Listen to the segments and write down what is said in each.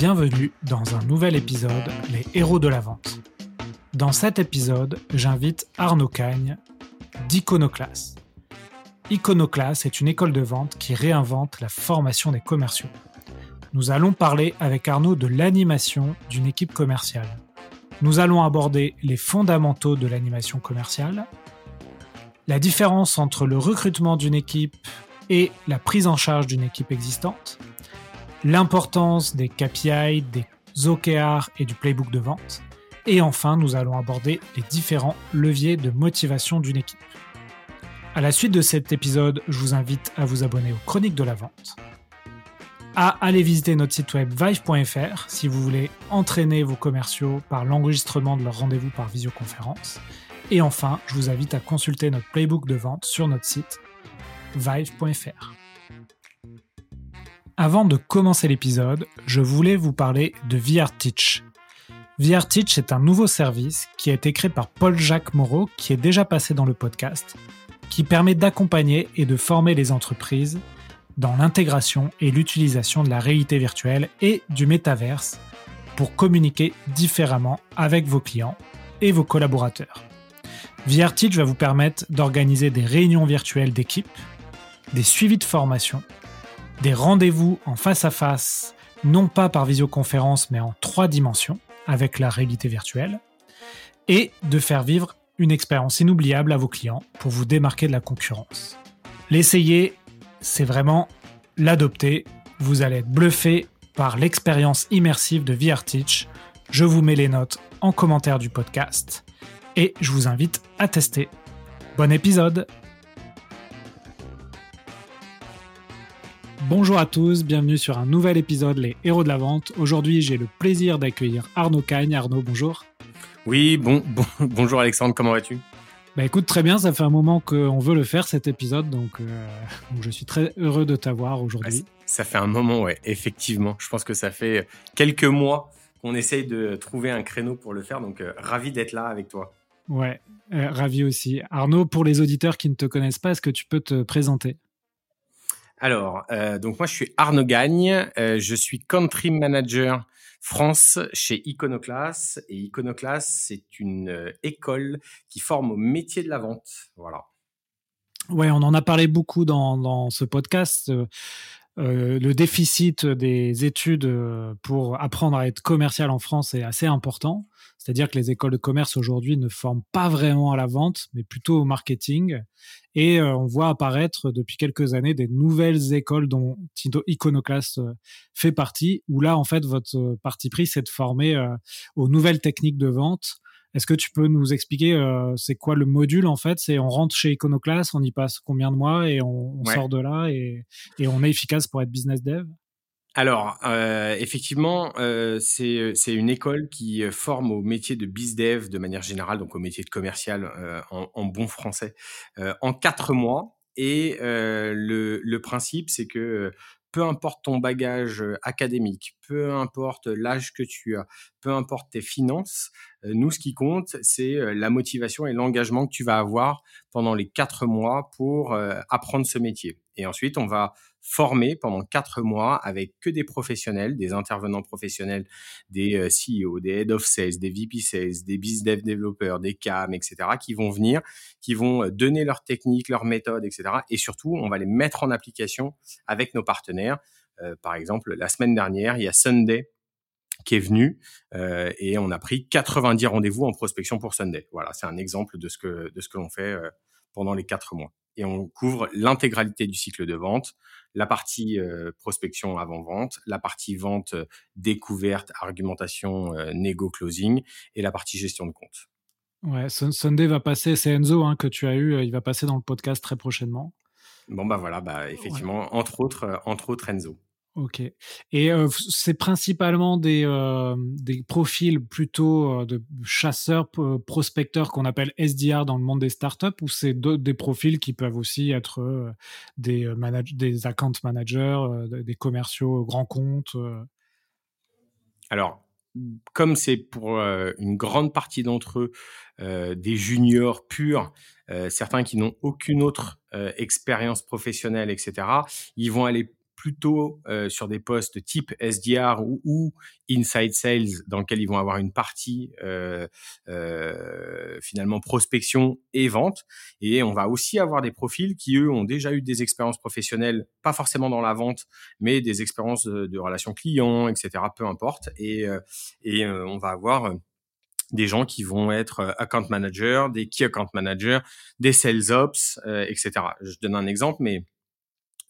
Bienvenue dans un nouvel épisode Les héros de la vente. Dans cet épisode, j'invite Arnaud Cagne d'Iconoclass. Iconoclass est une école de vente qui réinvente la formation des commerciaux. Nous allons parler avec Arnaud de l'animation d'une équipe commerciale. Nous allons aborder les fondamentaux de l'animation commerciale, la différence entre le recrutement d'une équipe et la prise en charge d'une équipe existante, l'importance des KPI, des OKR et du playbook de vente, et enfin nous allons aborder les différents leviers de motivation d'une équipe. À la suite de cet épisode, je vous invite à vous abonner aux Chroniques de la Vente, à aller visiter notre site web vive.fr si vous voulez entraîner vos commerciaux par l'enregistrement de leur rendez-vous par visioconférence. Et enfin, je vous invite à consulter notre playbook de vente sur notre site vive.fr. Avant de commencer l'épisode, je voulais vous parler de VRTeach. VRTeach est un nouveau service qui a été créé par Paul-Jacques Moreau, qui est déjà passé dans le podcast, qui permet d'accompagner et de former les entreprises dans l'intégration et l'utilisation de la réalité virtuelle et du métaverse pour communiquer différemment avec vos clients et vos collaborateurs. VRTeach va vous permettre d'organiser des réunions virtuelles d'équipe, des suivis de formation, des rendez-vous en face à face, non pas par visioconférence mais en trois dimensions avec la réalité virtuelle, et de faire vivre une expérience inoubliable à vos clients pour vous démarquer de la concurrence. L'essayer c'est vraiment l'adopter. Vous allez être bluffé par l'expérience immersive de VRTeach. Je vous mets les notes en commentaire du podcast et je vous invite à tester. Bon épisode Bonjour à tous, bienvenue sur un nouvel épisode Les Héros de la Vente. Aujourd'hui, j'ai le plaisir d'accueillir Arnaud Cagne. Arnaud, bonjour. Oui, bon, bon bonjour Alexandre, comment vas-tu? Bah écoute, très bien, ça fait un moment qu'on veut le faire cet épisode, donc, euh, je suis très heureux de t'avoir aujourd'hui. ça fait un moment, ouais, effectivement. Je pense que ça fait quelques mois qu'on essaye de trouver un créneau pour le faire, donc euh, ravi d'être là avec toi. Ouais, euh, ravi aussi. Arnaud, pour les auditeurs qui ne te connaissent pas, est-ce que tu peux te présenter? Alors, donc moi je suis Arnaud Gagne, je suis country manager France chez Iconoclass. Et Iconoclass, c'est une euh, école qui forme au métier de la vente. Voilà. Ouais, on en a parlé beaucoup dans ce podcast. Euh, euh, le déficit des études pour apprendre à être commercial en France est assez important. C'est-à-dire que les écoles de commerce aujourd'hui ne forment pas vraiment à la vente, mais plutôt au marketing. Et euh, on voit apparaître depuis quelques années des nouvelles écoles dont Iconoclast euh, fait partie, où là, en fait, votre euh, parti pris, c'est de former aux nouvelles techniques de vente. Est-ce que tu peux nous expliquer c'est quoi le module en fait? C'est on rentre chez Iconoclast, on y passe combien de mois et on, sort de là et, et on est efficace pour être business dev? Alors, euh, effectivement, euh, c'est une école qui euh, forme au métier de bizdev de manière générale, donc au métier de commercial euh, en, en, bon français, euh, en quatre mois. Et le, le, principe, c'est que peu importe ton bagage académique, peu importe l'âge que tu as, peu importe tes finances, nous, ce qui compte, c'est la motivation et l'engagement que tu vas avoir pendant les quatre mois pour apprendre ce métier. Et ensuite, on va former pendant quatre mois avec que des professionnels, des intervenants professionnels, des euh, CEO, des head of sales, des VP sales, des business développeurs, des CAM, etc., qui vont venir, qui vont euh, donner leurs techniques, leurs méthodes, etc. Et surtout, on va les mettre en application avec nos partenaires. Euh, par exemple, la semaine dernière, il y a Sunday qui est venu euh, et on a pris 90 rendez-vous en prospection pour Sunday. Voilà, c'est un exemple de ce que de ce que l'on fait pendant les quatre mois et on couvre l'intégralité du cycle de vente, la partie euh, prospection avant-vente, la partie vente euh, découverte, argumentation, euh, négo closing et la partie gestion de compte. Ouais, Sunday va passer, c'est Enzo hein, que tu as eu, il va passer dans le podcast très prochainement. Bon bah voilà, bah effectivement, entre autres, entre autres Enzo. Ok. Et c'est principalement des, des profils plutôt de chasseurs, prospecteurs qu'on appelle SDR dans le monde des startups ou c'est des profils qui peuvent aussi être des, des account managers, des commerciaux grands comptes Alors, comme c'est pour une grande partie d'entre eux des juniors purs, certains qui n'ont aucune autre expérience professionnelle, etc., ils vont aller plutôt sur des postes type SDR ou, inside sales dans lequel ils vont avoir une partie finalement prospection et vente. Et on va aussi avoir des profils qui eux ont déjà eu des expériences professionnelles, pas forcément dans la vente, mais des expériences de, relations clients, etc. Peu importe. Et, et on va avoir des gens qui vont être euh, account managers, des key account managers, des sales ops, euh, etc. Je donne un exemple, mais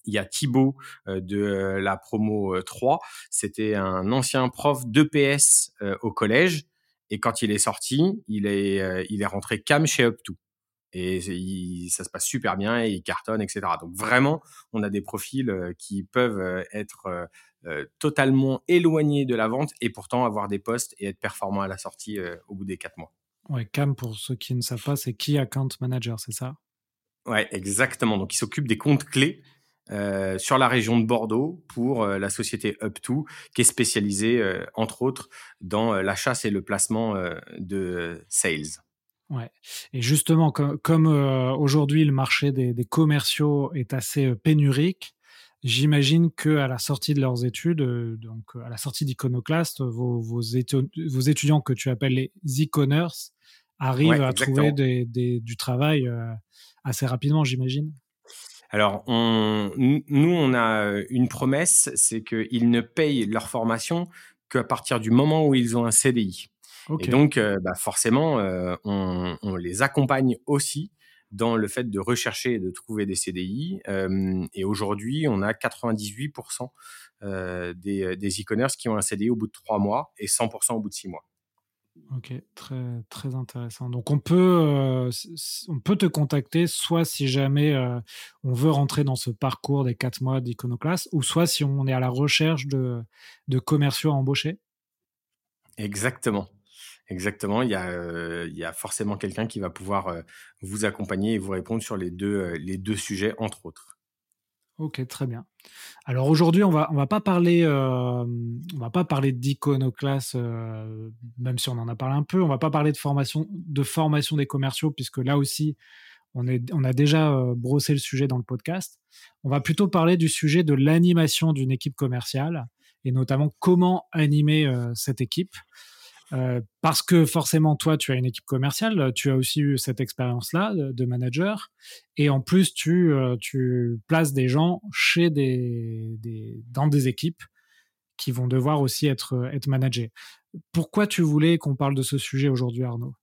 il y a Thibaut euh, de la promo 3. C'était un ancien prof d'EPS au collège. Et quand il est sorti, il est, il est rentré cam chez Up2 et ça se passe super bien et il cartonne, etc. Donc vraiment, on a des profils qui peuvent être totalement éloignés de la vente et pourtant avoir des postes et être performants à la sortie au bout des quatre mois. Ouais, CAM, pour ceux qui ne savent pas, c'est Key Account Manager, c'est ça? Ouais, exactement. Donc, il s'occupe des comptes clés sur la région de Bordeaux pour la société Up2, qui est spécialisée, entre autres, dans la chasse et le placement de sales. Ouais. Et justement, comme, euh, aujourd'hui le marché des, commerciaux est assez euh, pénurique, j'imagine que à la sortie de leurs études, euh, donc à la sortie d'Iconoclast, vos, vos, étudiants que tu appelles les e-commerce arrivent à trouver du travail assez rapidement, j'imagine. Alors, on, nous, on a une promesse, c'est qu'ils ne payent leur formation qu'à partir du moment où ils ont un CDI. Et donc, euh, bah forcément, euh, on, on, les accompagne aussi dans le fait de rechercher et de trouver des CDI. Euh, et aujourd'hui, on a 98% euh, des, des e-commerce qui ont un CDI au bout de trois mois et 100% au bout de six mois. Ok, très, très intéressant. Donc on peut, euh, te contacter soit si jamais euh, on veut rentrer dans ce parcours des quatre mois d'Iconoclast, ou soit si on est à la recherche de, commerciaux à embaucher? Exactement. Exactement, il y a, il y a forcément quelqu'un qui va pouvoir vous accompagner et vous répondre sur les deux, les deux sujets, entre autres. Ok, très bien. Alors aujourd'hui, on va on va pas parler on va pas parler d'iconoclaste, même si on en a parlé un peu. On va pas parler de formation de formation des commerciaux puisque là aussi on est on a déjà brossé le sujet dans le podcast. On va plutôt parler du sujet de l'animation d'une équipe commerciale et notamment comment animer cette équipe. Euh, parce que forcément, toi, tu as une équipe commerciale, tu as aussi eu cette expérience-là de, manager, et en plus, tu, euh, tu places des gens chez des, des, dans des équipes qui vont devoir aussi être, être managés. Pourquoi tu voulais qu'on parle de ce sujet aujourd'hui, Arnaud?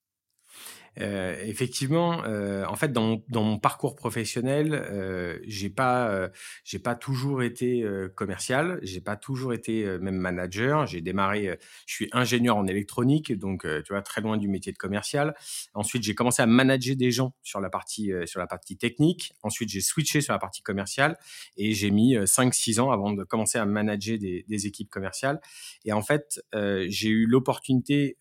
Euh, effectivement, euh, en fait, dans, mon parcours professionnel, euh, j'ai pas, euh, j'ai pas toujours été commercial, j'ai pas toujours été même manager. J'ai démarré, je suis ingénieur en électronique, donc tu vois très loin du métier de commercial. Ensuite, j'ai commencé à manager des gens sur la partie, sur la partie technique. Ensuite, j'ai switché sur la partie commerciale et j'ai mis 5-6 ans avant de commencer à manager des, équipes commerciales. Et en fait, j'ai eu l'opportunité,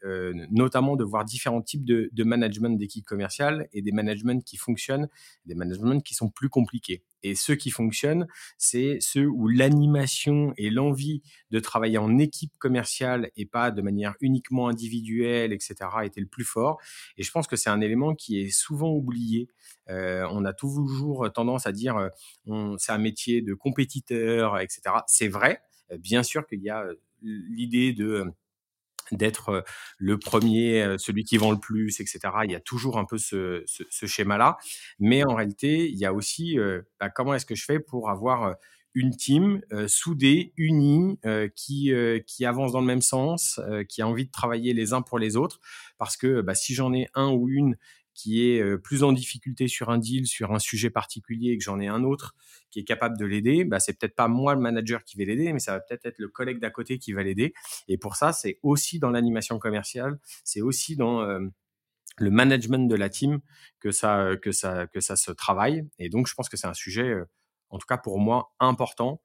notamment, de voir différents types de management d'équipes commerciales et des managements qui fonctionnent, des managements qui sont plus compliqués. Et ceux qui fonctionnent, c'est ceux où l'animation et l'envie de travailler en équipe commerciale et pas de manière uniquement individuelle, etc., était le plus fort. Et je pense que c'est un élément qui est souvent oublié. Euh, on a toujours tendance à dire euh, c'est un métier de compétiteur, etc. C'est vrai. Bien sûr qu'il y a euh, l'idée de d'être le premier, celui qui vend le plus, etc. Il y a toujours un peu ce, schéma-là. Mais en réalité, il y a aussi bah, comment est-ce que je fais pour avoir une team soudée, unie, qui, qui avance dans le même sens, qui a envie de travailler les uns pour les autres? Parce que bah, si j'en ai un ou une qui est plus en difficulté sur un deal, sur un sujet particulier, et que j'en ai un autre qui est capable de l'aider, bah, c'est peut-être pas moi le manager qui va l'aider, mais ça va peut-être être le collègue d'à côté qui va l'aider. Et pour ça, c'est aussi dans l'animation commerciale, c'est aussi dans le management de la team que ça, que ça, que ça se travaille. Et donc, je pense que c'est un sujet, en tout cas pour moi, important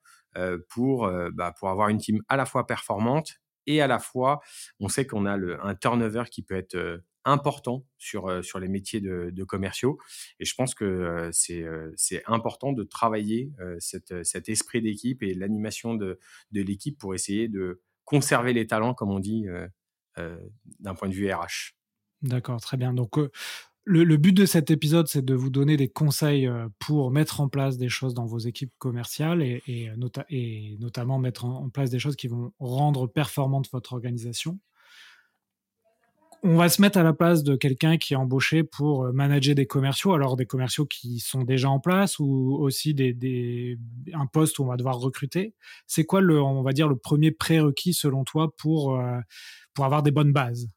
pour, bah, pour avoir une team à la fois performante et à la fois, on sait qu'on a le, un turnover qui peut être important sur, sur les métiers de, commerciaux. Et je pense que c'est important de travailler cet esprit d'équipe et l'animation de, de l'équipe pour essayer de conserver les talents, comme on dit, d'un point de vue RH. D'accord, très bien. Donc, le, but de cet épisode, c'est de vous donner des conseils pour mettre en place des choses dans vos équipes commerciales et, et, notamment mettre en, place des choses qui vont rendre performante votre organisation. On va se mettre à la place de quelqu'un qui est embauché pour euh, manager des commerciaux, alors des commerciaux qui sont déjà en place ou aussi des, un poste où on va devoir recruter. C'est quoi le, on va dire, le premier prérequis selon toi pour, euh, pour avoir des bonnes bases?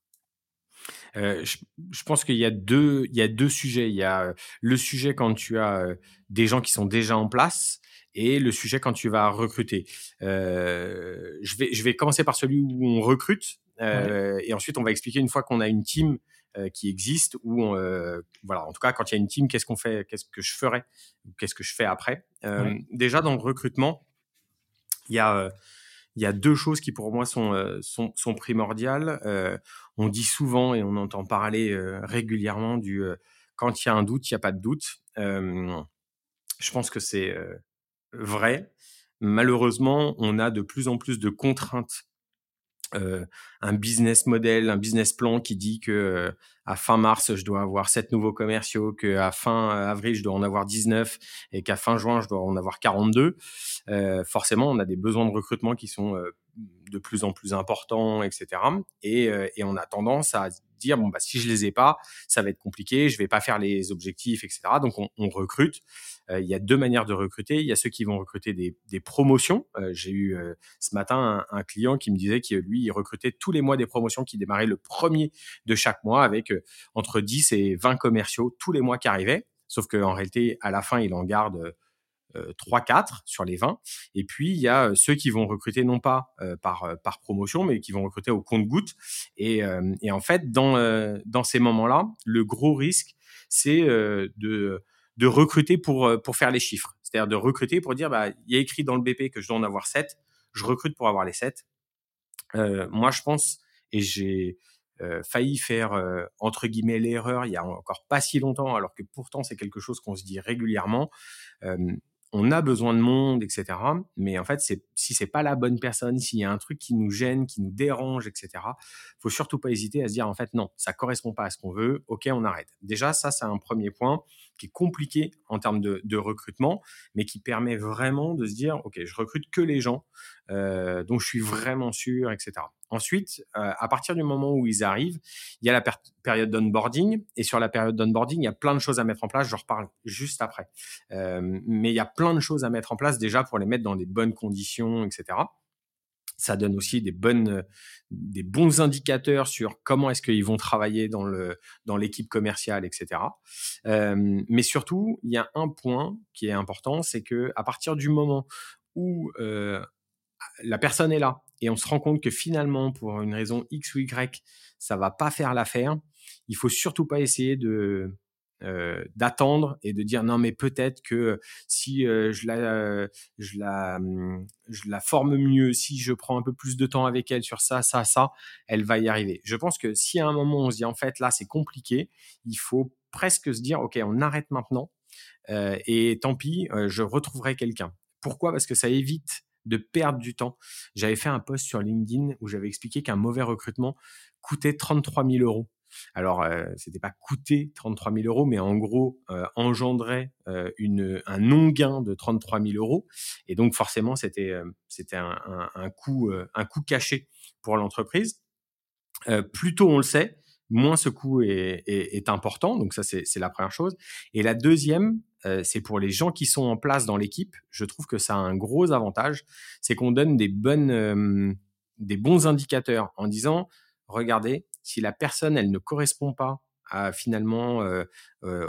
Euh, je, pense qu'il y a deux, y a deux sujets. Il y a le sujet quand tu as des gens qui sont déjà en place et le sujet quand tu vas recruter. je vais, je vais commencer par celui où on recrute et ensuite on va expliquer une fois qu'on a une team qui existe ou voilà en tout cas quand il y a une team qu'est-ce qu'on fait qu'est-ce que je ferai qu'est-ce que je fais après déjà dans le recrutement il y a il y a deux choses qui pour moi sont, euh, sont, sont, primordiales. Euh, on dit souvent et on entend parler euh, régulièrement du quand il y a un doute, il n'y a pas de doute. je pense que c'est vrai. Malheureusement, on a de plus en plus de contraintes euh, un business model, un business plan qui dit que euh, à fin mars je dois avoir sept nouveaux commerciaux, que à fin avril je dois en avoir 19 et qu'à fin juin je dois en avoir 42. Euh, forcément, on a des besoins de recrutement qui sont de plus en plus importants, etc. Et, et on a tendance à dire bon bah si je les ai pas, ça va être compliqué, je vais pas faire les objectifs, etc. Donc on, recrute. Euh, il y a deux manières de recruter. Il y a ceux qui vont recruter des, des promotions. Euh, j'ai eu euh, ce matin un, un, client qui me disait que lui, il recrutait tous les mois des promotions qui démarraient le premier de chaque mois avec entre 10 et 20 commerciaux tous les mois qui arrivaient. Sauf qu'en réalité, à la fin, il en garde 3-4 sur les 20. Et puis, il y a ceux qui vont recruter non pas par, par promotion, mais qui vont recruter au compte-goutte. Et, et, en fait, dans, dans ces moments-là, le gros risque, c'est de de recruter pour, euh, pour faire les chiffres. C'est-à-dire de recruter pour dire, bah, il y a écrit dans le BP que je dois en avoir 7, je recrute pour avoir les 7. Euh, moi, je pense, et j'ai euh, failli faire, euh, entre guillemets, l'erreur il y a encore pas si longtemps, alors que pourtant c'est quelque chose qu'on se dit régulièrement. On a besoin de monde, etc. Mais en fait, si c'est pas la bonne personne, s'il y a un truc qui nous gêne, qui nous dérange, etc., faut surtout pas hésiter à se dire en fait non, ça correspond pas à ce qu'on veut. Ok, on arrête. Déjà, ça, c'est un premier point qui est compliqué en termes de, recrutement, mais qui permet vraiment de se dire ok, je recrute que les gens euh, dont je suis vraiment sûr, etc. Ensuite, euh, à partir du moment où ils arrivent, il y a la période d'onboarding. Et sur la période d'onboarding, il y a plein de choses à mettre en place. Je reparle juste après. Euh, mais il y a plein de choses à mettre en place déjà pour les mettre dans des bonnes conditions, etc. Ça donne aussi des bonnes, des bons indicateurs sur comment est-ce qu'ils vont travailler dans le dans l'équipe commerciale, etc. Euh, mais surtout, il y a un point qui est important, c'est que à partir du moment où euh, la personne est là et on se rend compte que finalement, pour une raison X ou Y, ça va pas faire l'affaire, il faut surtout pas essayer de euh, d'attendre et de dire non mais peut-être que si euh, je la hum, je la forme mieux si je prends un peu plus de temps avec elle sur ça ça ça elle va y arriver je pense que si à un moment on se dit en fait là c'est compliqué il faut presque se dire ok on arrête maintenant euh, et tant pis je retrouverai quelqu'un pourquoi? Parce que ça évite de perdre du temps. J'avais fait un post sur LinkedIn où j'avais expliqué qu'un mauvais recrutement coûtait 33 000 euros. Alors, euh, c'était pas coûté 33 000 euros, mais en gros, euh, engendrait euh, une, un non-gain de 33 000 euros. Et donc, forcément, c'était euh, un, un, coût, un coût caché pour l'entreprise. plus tôt on le sait, moins ce coût est, est, important. Donc, ça, c'est la première chose. Et la deuxième, c'est pour les gens qui sont en place dans l'équipe. Je trouve que ça a un gros avantage, c'est qu'on donne des bonnes, des bons indicateurs en disant, regardez, si la personne elle ne correspond pas finalement euh,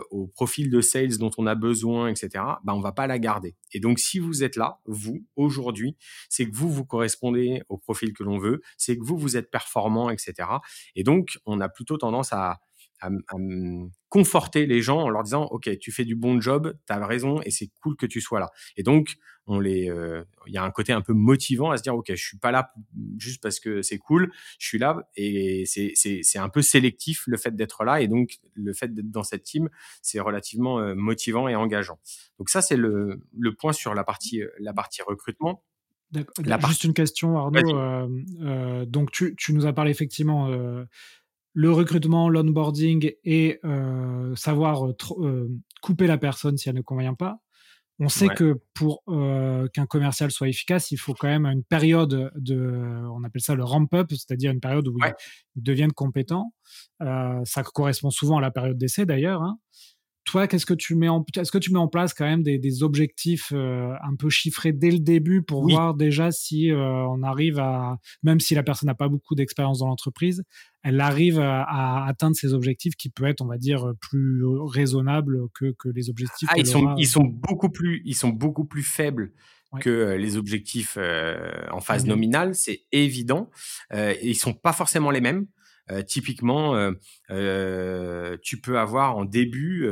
au profil de sales dont on a besoin, etc. Ben on va pas la garder. Et donc si vous êtes là, vous aujourd'hui, c'est que vous vous correspondez au profil que l'on veut, c'est que vous vous êtes performant, etc. Et donc on a plutôt tendance à à, conforter les gens en leur disant ok tu fais du bon job tu as raison et c'est cool que tu sois là et donc on les euh, il y a un côté un peu motivant à se dire ok je suis pas là juste parce que c'est cool je suis là et c'est un peu sélectif le fait d'être là et donc le fait d'être dans cette team c'est relativement euh, motivant et engageant. Donc ça c'est le le point sur la partie la partie recrutement. La Juste une question, Arnaud. Euh, euh, donc, tu, tu, nous as parlé effectivement le recrutement, l'onboarding et savoir couper la personne si elle ne convient pas. On sait que pour qu'un commercial soit efficace, il faut quand même une période de, on appelle ça le ramp-up, c'est-à-dire une période où ils deviennent compétents. ça correspond souvent à la période d'essai d'ailleurs. Hein toi, qu'est-ce que tu mets en, est-ce que tu mets en place quand même des, objectifs euh, un peu chiffrés dès le début pour voir déjà si euh, on arrive à, même si la personne n'a pas beaucoup d'expérience dans l'entreprise, elle arrive à, atteindre ses objectifs qui peut être, on va dire, plus raisonnables que, que les objectifs. Ah, ils sont, ils sont beaucoup plus, ils sont beaucoup plus faibles que euh, les objectifs en phase nominale, c'est évident. Euh, ils sont pas forcément les mêmes. Euh, typiquement, euh, euh, tu peux avoir en début,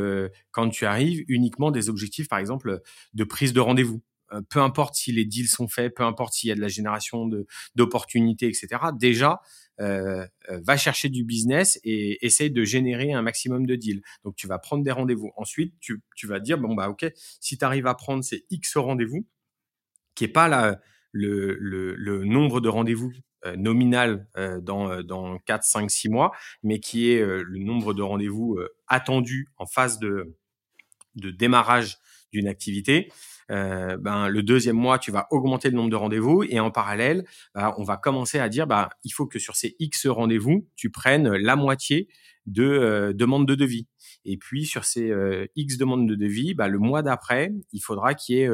quand tu arrives, uniquement des objectifs, par exemple, de prise de rendez-vous peu importe si les deals sont faits, peu importe s'il y a de la génération d'opportunités, etc. Déjà, va chercher du business et essaye de générer un maximum de deals. Donc, tu vas prendre des rendez-vous. Ensuite, tu, tu vas dire, bon, bah, OK, si tu arrives à prendre ces X rendez-vous, qui est pas la, le, le, le nombre de rendez-vous euh, nominal euh, dans, euh, dans 4, 5, 6 mois, mais qui est le nombre de rendez-vous attendus en phase de, de démarrage d'une activité. Euh, ben, le deuxième mois, tu vas augmenter le nombre de rendez-vous et en parallèle, bah, on va commencer à dire, bah, il faut que sur ces X rendez-vous, tu prennes la moitié de demandes de devis. Et puis sur ces X demandes de devis, bah, le mois d'après, il faudra qu'il y ait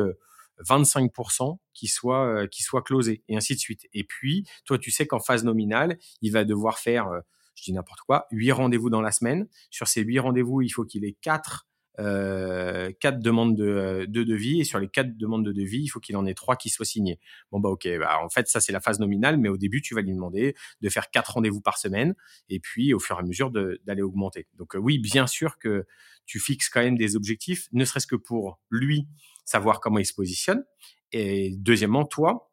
25% qui soit euh, qui soit closé et ainsi de suite. Et puis toi tu sais qu'en phase nominale, il va devoir faire euh, je dis n'importe quoi, huit rendez-vous dans la semaine. Sur ces huit rendez-vous, il faut qu'il ait quatre euh, quatre demandes de, de devis et sur les quatre demandes de devis, il faut qu'il en ait trois qui soient signés. Bon bah ok, bah, en fait ça c'est la phase nominale, mais au début tu vas lui demander de faire quatre rendez-vous par semaine et puis au fur et à mesure d'aller augmenter. Donc oui, bien sûr que tu fixes quand même des objectifs, ne serait-ce que pour lui savoir comment il se positionne. Et deuxièmement, toi,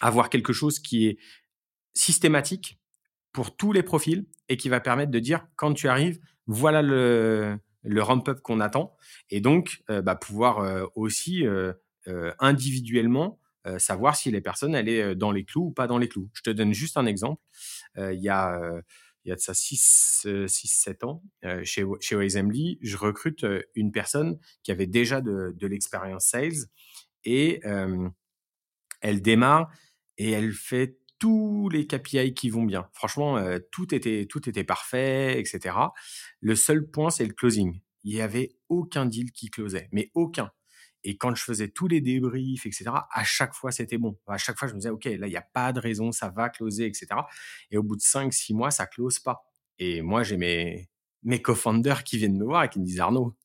avoir quelque chose qui est systématique pour tous les profils et qui va permettre de dire quand tu arrives, voilà le, le ramp-up qu'on attend. Et donc, euh, bah, pouvoir euh, aussi euh, individuellement savoir si les personnes, elle est dans les clous ou pas dans les clous. Je te donne juste un exemple. Il y a il y a de ça 6-7 ans, chez, chez Assembly, je recrute une personne qui avait déjà de l'expérience sales et elle démarre et elle fait tous les KPI qui vont bien. Franchement, tout était tout était parfait, etc. Le seul point, c'est le closing. Il y avait aucun deal qui closait, mais aucun. Et quand je faisais tous les débriefs, etc., à chaque fois, c'était bon. À chaque fois, je me disais, OK, là, il n'y a pas de raison, ça va closer, etc. Et au bout de 5, 6 mois, ça close pas. Et moi, j'ai mes, mes co-founders qui viennent me voir et qui me disent, Arnaud,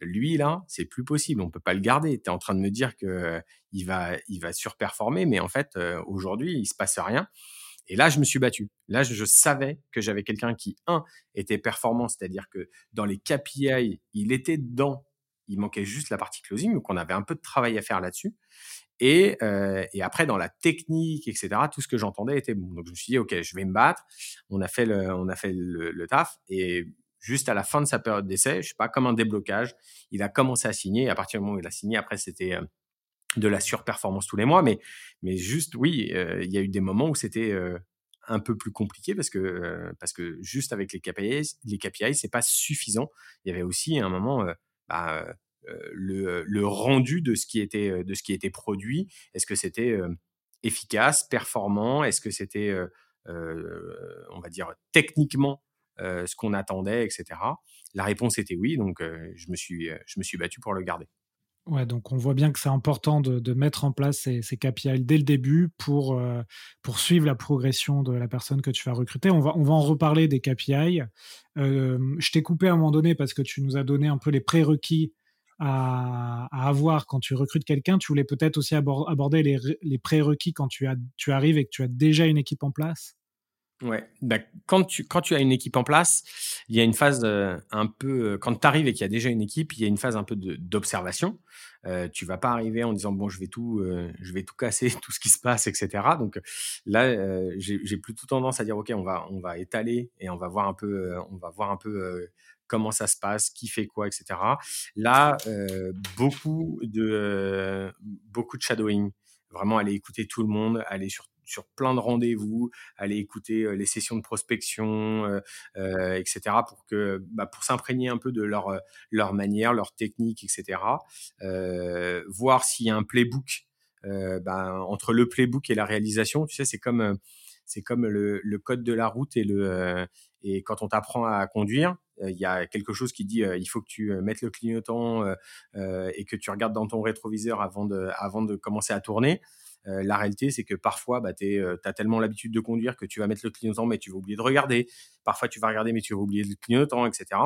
lui, là, c'est plus possible. On peut pas le garder. Tu es en train de me dire que il va, il va surperformer, mais en fait, aujourd'hui, il se passe rien. Et là, je me suis battu. Là, je, je savais que j'avais quelqu'un qui, un, était performant, c'est-à-dire que dans les KPI, il était dedans il manquait juste la partie closing, donc on avait un peu de travail à faire là-dessus. Et, euh, et après, dans la technique, etc., tout ce que j'entendais était bon. Donc je me suis dit, ok, je vais me battre. On a fait le, on a fait le, taf. Et juste à la fin de sa période d'essai, je sais pas, comme un déblocage, il a commencé à signer. À partir du moment où il a signé, après, c'était euh, de la surperformance tous les mois. Mais, mais juste, oui, euh, il y a eu des moments où c'était euh, un peu plus compliqué parce que parce que juste avec les KPI, les KPI, c'est pas suffisant. Il y avait aussi un moment bah, le, le, rendu de ce qui était de ce qui était produit. Est-ce que c'était efficace, performant? Est-ce que c'était, on va dire, techniquement ce qu'on attendait, etc. La réponse était oui, donc je me suis je me suis battu pour le garder. Ouais, donc on voit bien que c'est important de, mettre en place ces, KPI dès le début pour, euh, pour suivre la progression de la personne que tu vas recruter. On va, on va en reparler des KPI. Je t'ai coupé à un moment donné parce que tu nous as donné un peu les prérequis à, à avoir quand tu recrutes quelqu'un. Tu voulais peut-être aussi aborder les, prérequis quand tu, tu arrives et que tu as déjà une équipe en place? Ouais, bah, quand tu quand tu as une équipe en place, il y a une phase euh, un peu euh, quand tu arrives et qu'il y a déjà une équipe, il y a une phase un peu d'observation. Euh, tu vas pas arriver en disant bon je vais tout euh, je vais tout casser tout ce qui se passe etc. Donc là j'ai plutôt tendance à dire ok on va on va étaler et on va voir un peu on va voir un peu comment ça se passe, qui fait quoi, etc. Là, beaucoup de beaucoup de shadowing, vraiment aller écouter tout le monde, aller sur sur plein de rendez-vous, aller écouter les sessions de prospection, etc. pour bah, pour s'imprégner un peu de leur leur manière, leur technique, etc. voir s'il y a un playbook bah, entre le playbook et la réalisation. Tu sais, c'est comme c'est comme le, le, code de la route et le et quand on t'apprend à conduire, il y a quelque chose qui dit il faut que tu mettes le clignotant et que tu regardes dans ton rétroviseur avant de, avant de commencer à tourner. La réalité, c'est que parfois, bah, tu as tellement l'habitude de conduire que tu vas mettre le clignotant, mais tu vas oublier de regarder. Parfois, tu vas regarder, mais tu vas oublier le clignotant, etc.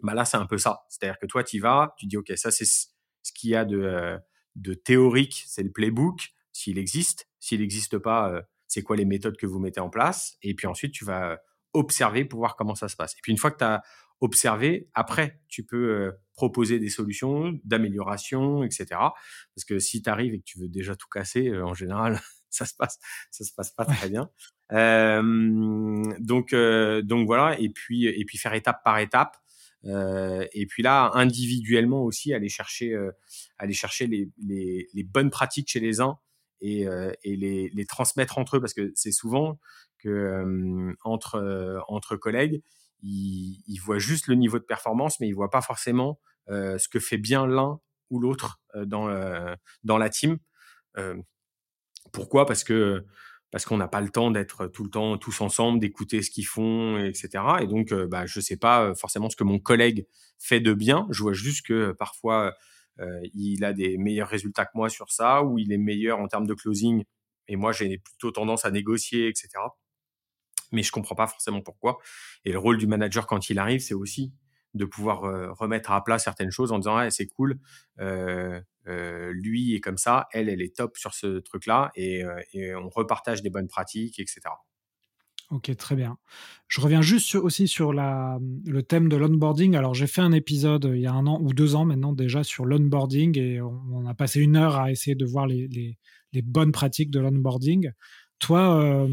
Bah, là, c'est un peu ça. C'est-à-dire que toi, tu y vas, tu dis, OK, ça, c'est ce qu'il y a de, de théorique, c'est le playbook, s'il existe. S'il n'existe pas, c'est quoi les méthodes que vous mettez en place? Et puis ensuite, tu vas observer pour voir comment ça se passe. Et puis une fois que tu as observé, après, tu peux euh, proposer des solutions d'amélioration, etc. Parce que si tu arrives et que tu veux déjà tout casser, euh, en général, ça se passe, ça se passe pas très bien. Euh, donc, donc voilà. Et puis, et puis faire étape par étape. et puis là, individuellement aussi, aller chercher, aller chercher les, les, les, bonnes pratiques chez les uns et, et les, les, transmettre entre eux, parce que c'est souvent que entre entre collègues, ils, ils, voient juste le niveau de performance, mais ils voient pas forcément ce que fait bien l'un ou l'autre dans dans la team. pourquoi? Parce que parce qu'on n'a pas le temps d'être tout le temps tous ensemble, d'écouter ce qu'ils font, etc. Et donc, bah, je sais pas forcément ce que mon collègue fait de bien. Je vois juste que parfois il a des meilleurs résultats que moi sur ça, ou il est meilleur en termes de closing, et moi j'ai plutôt tendance à négocier, etc mais je comprends pas forcément pourquoi. Et le rôle du manager quand il arrive, c'est aussi de pouvoir euh, remettre à plat certaines choses en disant ah, c'est cool, euh, euh, lui est comme ça, elle elle est top sur ce truc-là et, on repartage des bonnes pratiques, etc. Ok, très bien. Je reviens juste aussi sur la, le thème de l'onboarding. Alors, j'ai fait un épisode il y a un an ou deux ans maintenant déjà sur l'onboarding et on, a passé une heure à essayer de voir les, les, bonnes pratiques de l'onboarding. Toi,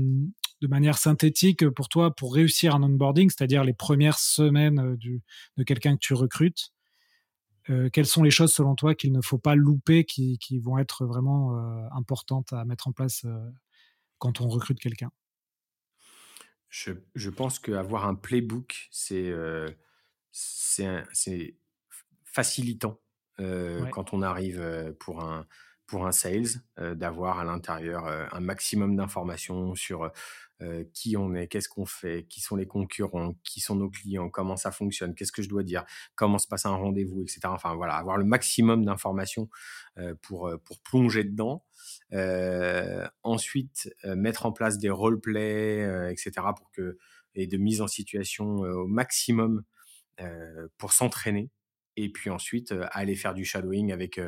de manière synthétique pour toi pour réussir un onboarding, c'est-à-dire les premières semaines euh, de quelqu'un que tu recrutes euh, Quelles sont les choses selon toi qu'il ne faut pas louper, qui, vont être vraiment euh, importantes à mettre en place quand on recrute quelqu'un? Je, pense qu'avoir un playbook, c'est facilitant quand on arrive pour un, pour un sales, d'avoir à l'intérieur un maximum d'informations sur euh, qui on est, qu'est-ce qu'on fait, qui sont les concurrents, qui sont nos clients, comment ça fonctionne, qu'est-ce que je dois dire, comment se passe un rendez-vous, etc. Enfin voilà, avoir le maximum d'informations euh, pour, euh, pour plonger dedans. ensuite, mettre en place des role-play, etc. pour que et de mise en situation au maximum pour s'entraîner et puis ensuite aller faire du shadowing avec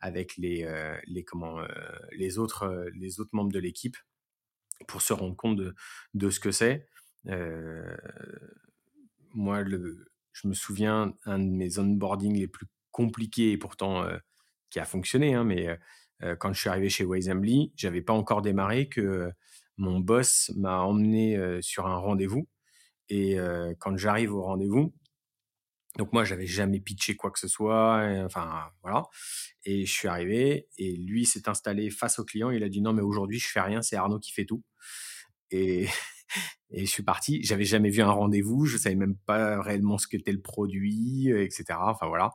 avec les les comment les autres les autres membres de l'équipe pour se rendre compte de, de ce que c'est. Moi, je me souviens, un de mes onboarding les plus compliqués et pourtant qui a fonctionné, hein, mais quand je suis arrivé chez Waysambly, j'avais pas encore démarré que mon boss m'a emmené sur un rendez-vous. Et quand j'arrive au rendez-vous, donc moi, j'avais jamais pitché quoi que ce soit, enfin voilà. Et je suis arrivé et lui s'est installé face au client. Il a dit non mais aujourd'hui je fais rien, c'est Arnaud qui fait tout. Et, et je suis parti. J'avais jamais vu un rendez-vous, je savais même pas réellement ce qu'était le produit, etc. Enfin voilà.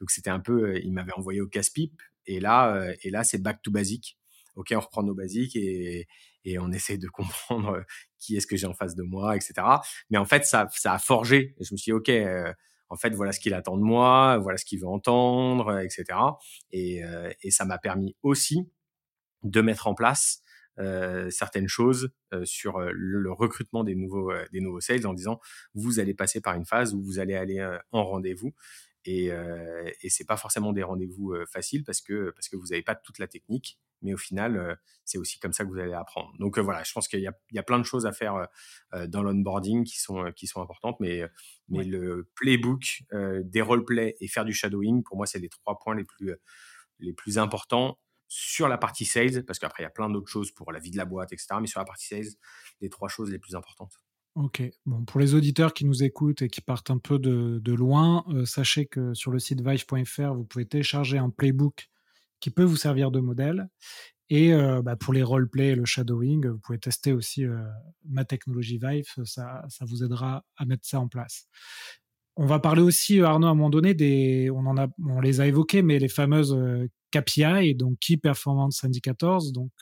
Donc c'était un peu, il m'avait envoyé au casse-pipe. Et là, et là c'est back to basic. Ok, on reprend nos basiques et, et on essaie de comprendre qui est-ce que j'ai en face de moi, etc. Mais en fait, ça, ça a forgé. Et je me suis dit, ok en fait, voilà ce qu'il attend de moi, voilà ce qu'il veut entendre, etc. Et, euh, et ça m'a permis aussi de mettre en place euh, certaines choses euh, sur le, recrutement des nouveaux des nouveaux sales en disant vous allez passer par une phase où vous allez aller en rendez-vous et, euh, et c'est pas forcément des rendez-vous faciles parce que parce que vous n'avez pas toute la technique mais au final, c'est aussi comme ça que vous allez apprendre. Donc voilà, je pense qu'il y, y, a plein de choses à faire dans l'onboarding qui sont, qui sont importantes, mais, mais le playbook, des roleplays et faire du shadowing, pour moi, c'est les trois points les plus, les plus importants sur la partie sales, parce qu'après, il y a plein d'autres choses pour la vie de la boîte, etc. Mais sur la partie sales, les trois choses les plus importantes. Ok. Bon, pour les auditeurs qui nous écoutent et qui partent un peu de, de loin, sachez que sur le site vive.fr, vous pouvez télécharger un playbook qui peut vous servir de modèle. Et bah, pour les roleplay, le shadowing, vous pouvez tester aussi ma technologie Vive, ça, vous aidera à mettre ça en place. On va parler aussi, Arnaud, à un moment donné, des, on, en a, les a évoqués, mais les fameuses KPI, donc Key Performance Indicators. Donc,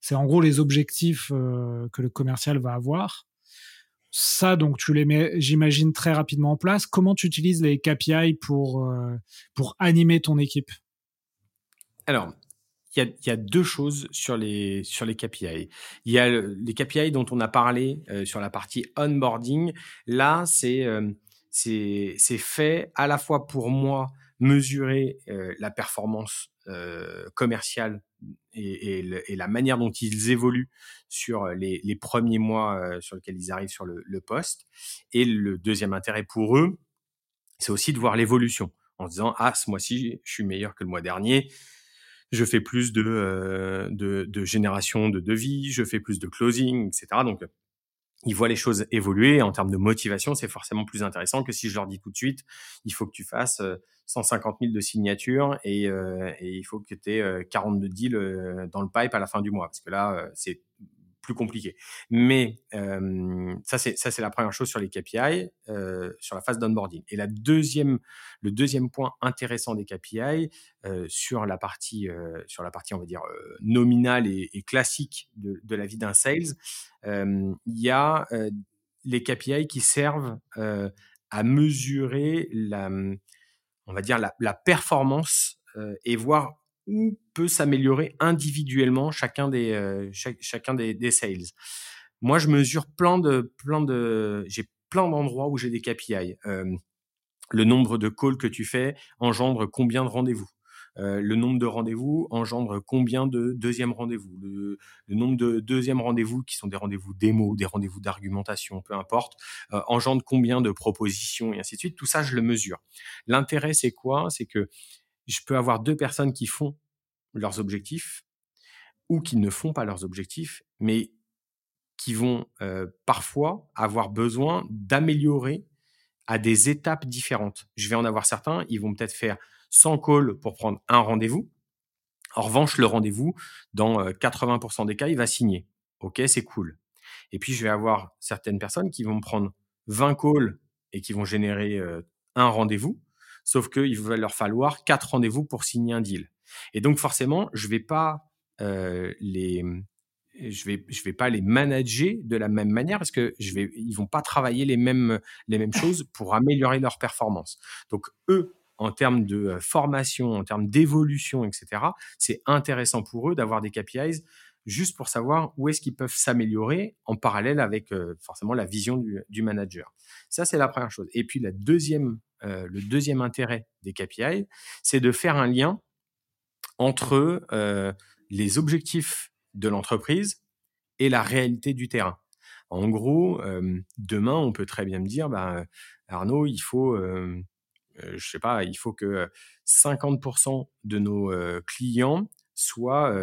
c'est en gros les objectifs que le commercial va avoir. Ça, donc, tu les mets, j'imagine, très rapidement en place. Comment tu utilises les KPI pour, pour animer ton équipe? Alors, il y, a, deux choses sur les, sur les KPI. Il y a les KPI dont on a parlé sur la partie onboarding. Là, c'est c'est fait à la fois pour moi mesurer la performance commerciale et, la manière dont ils évoluent sur les, premiers mois sur lesquels ils arrivent sur le, le poste. Et le deuxième intérêt pour eux, c'est aussi de voir l'évolution en se disant ah ce mois-ci je suis meilleur que le mois dernier je fais plus de, de, de, génération de devis, je fais plus de closing, etc. Donc, ils voient les choses évoluer. En termes de motivation, c'est forcément plus intéressant que si je leur dis tout de suite, il faut que tu fasses 150 000 de signatures et, et il faut que tu aies 42 deals dans le pipe à la fin du mois. Parce que là, c'est plus compliqué. Mais euh, ça, c'est ça, c'est la première chose sur les KPI, euh, sur la phase d'onboarding. Et la deuxième, le deuxième point intéressant des KPI euh, sur la partie, sur la partie, on va dire nominale et, classique de, de, la vie d'un sales, il y a les KPI qui servent à mesurer la, on va dire la, la performance et voir où peut s'améliorer individuellement chacun des, euh, chacun des, des, sales. Moi, je mesure plein de, plein de, j'ai plein d'endroits où j'ai des KPI. Euh, le nombre de calls que tu fais engendre combien de rendez-vous? Euh, le nombre de rendez-vous engendre combien de deuxième rendez-vous? Le, nombre de deuxième rendez-vous, qui sont des rendez-vous démo, des rendez-vous d'argumentation, peu importe, engendre combien de propositions et ainsi de suite? Tout ça, je le mesure. L'intérêt, c'est quoi? C'est que je peux avoir deux personnes qui font leurs objectifs ou qui ne font pas leurs objectifs, mais qui vont parfois avoir besoin d'améliorer à des étapes différentes. Je vais en avoir certains, ils vont peut-être faire 100 calls pour prendre un rendez-vous. En revanche, le rendez-vous, dans 80% des cas, il va signer. OK, c'est cool. Et puis, je vais avoir certaines personnes qui vont prendre 20 calls et qui vont générer un rendez-vous. Sauf qu'il va leur falloir quatre rendez-vous pour signer un deal. Et donc forcément, je vais pas euh, les je vais je vais pas les manager de la même manière parce que je vais ils vont pas travailler les mêmes les mêmes choses pour améliorer leur performance. Donc eux en termes de euh, formation, en termes d'évolution, etc. C'est intéressant pour eux d'avoir des KPIs juste pour savoir où est-ce qu'ils peuvent s'améliorer en parallèle avec euh, forcément la vision du, manager. Ça, c'est la première chose. Et puis la deuxième euh, le deuxième intérêt des KPI, c'est de faire un lien entre euh, les objectifs de l'entreprise et la réalité du terrain. En gros, demain, on peut très bien me dire, bah, Arnaud, il faut, je sais pas, il faut que 50% de nos clients soient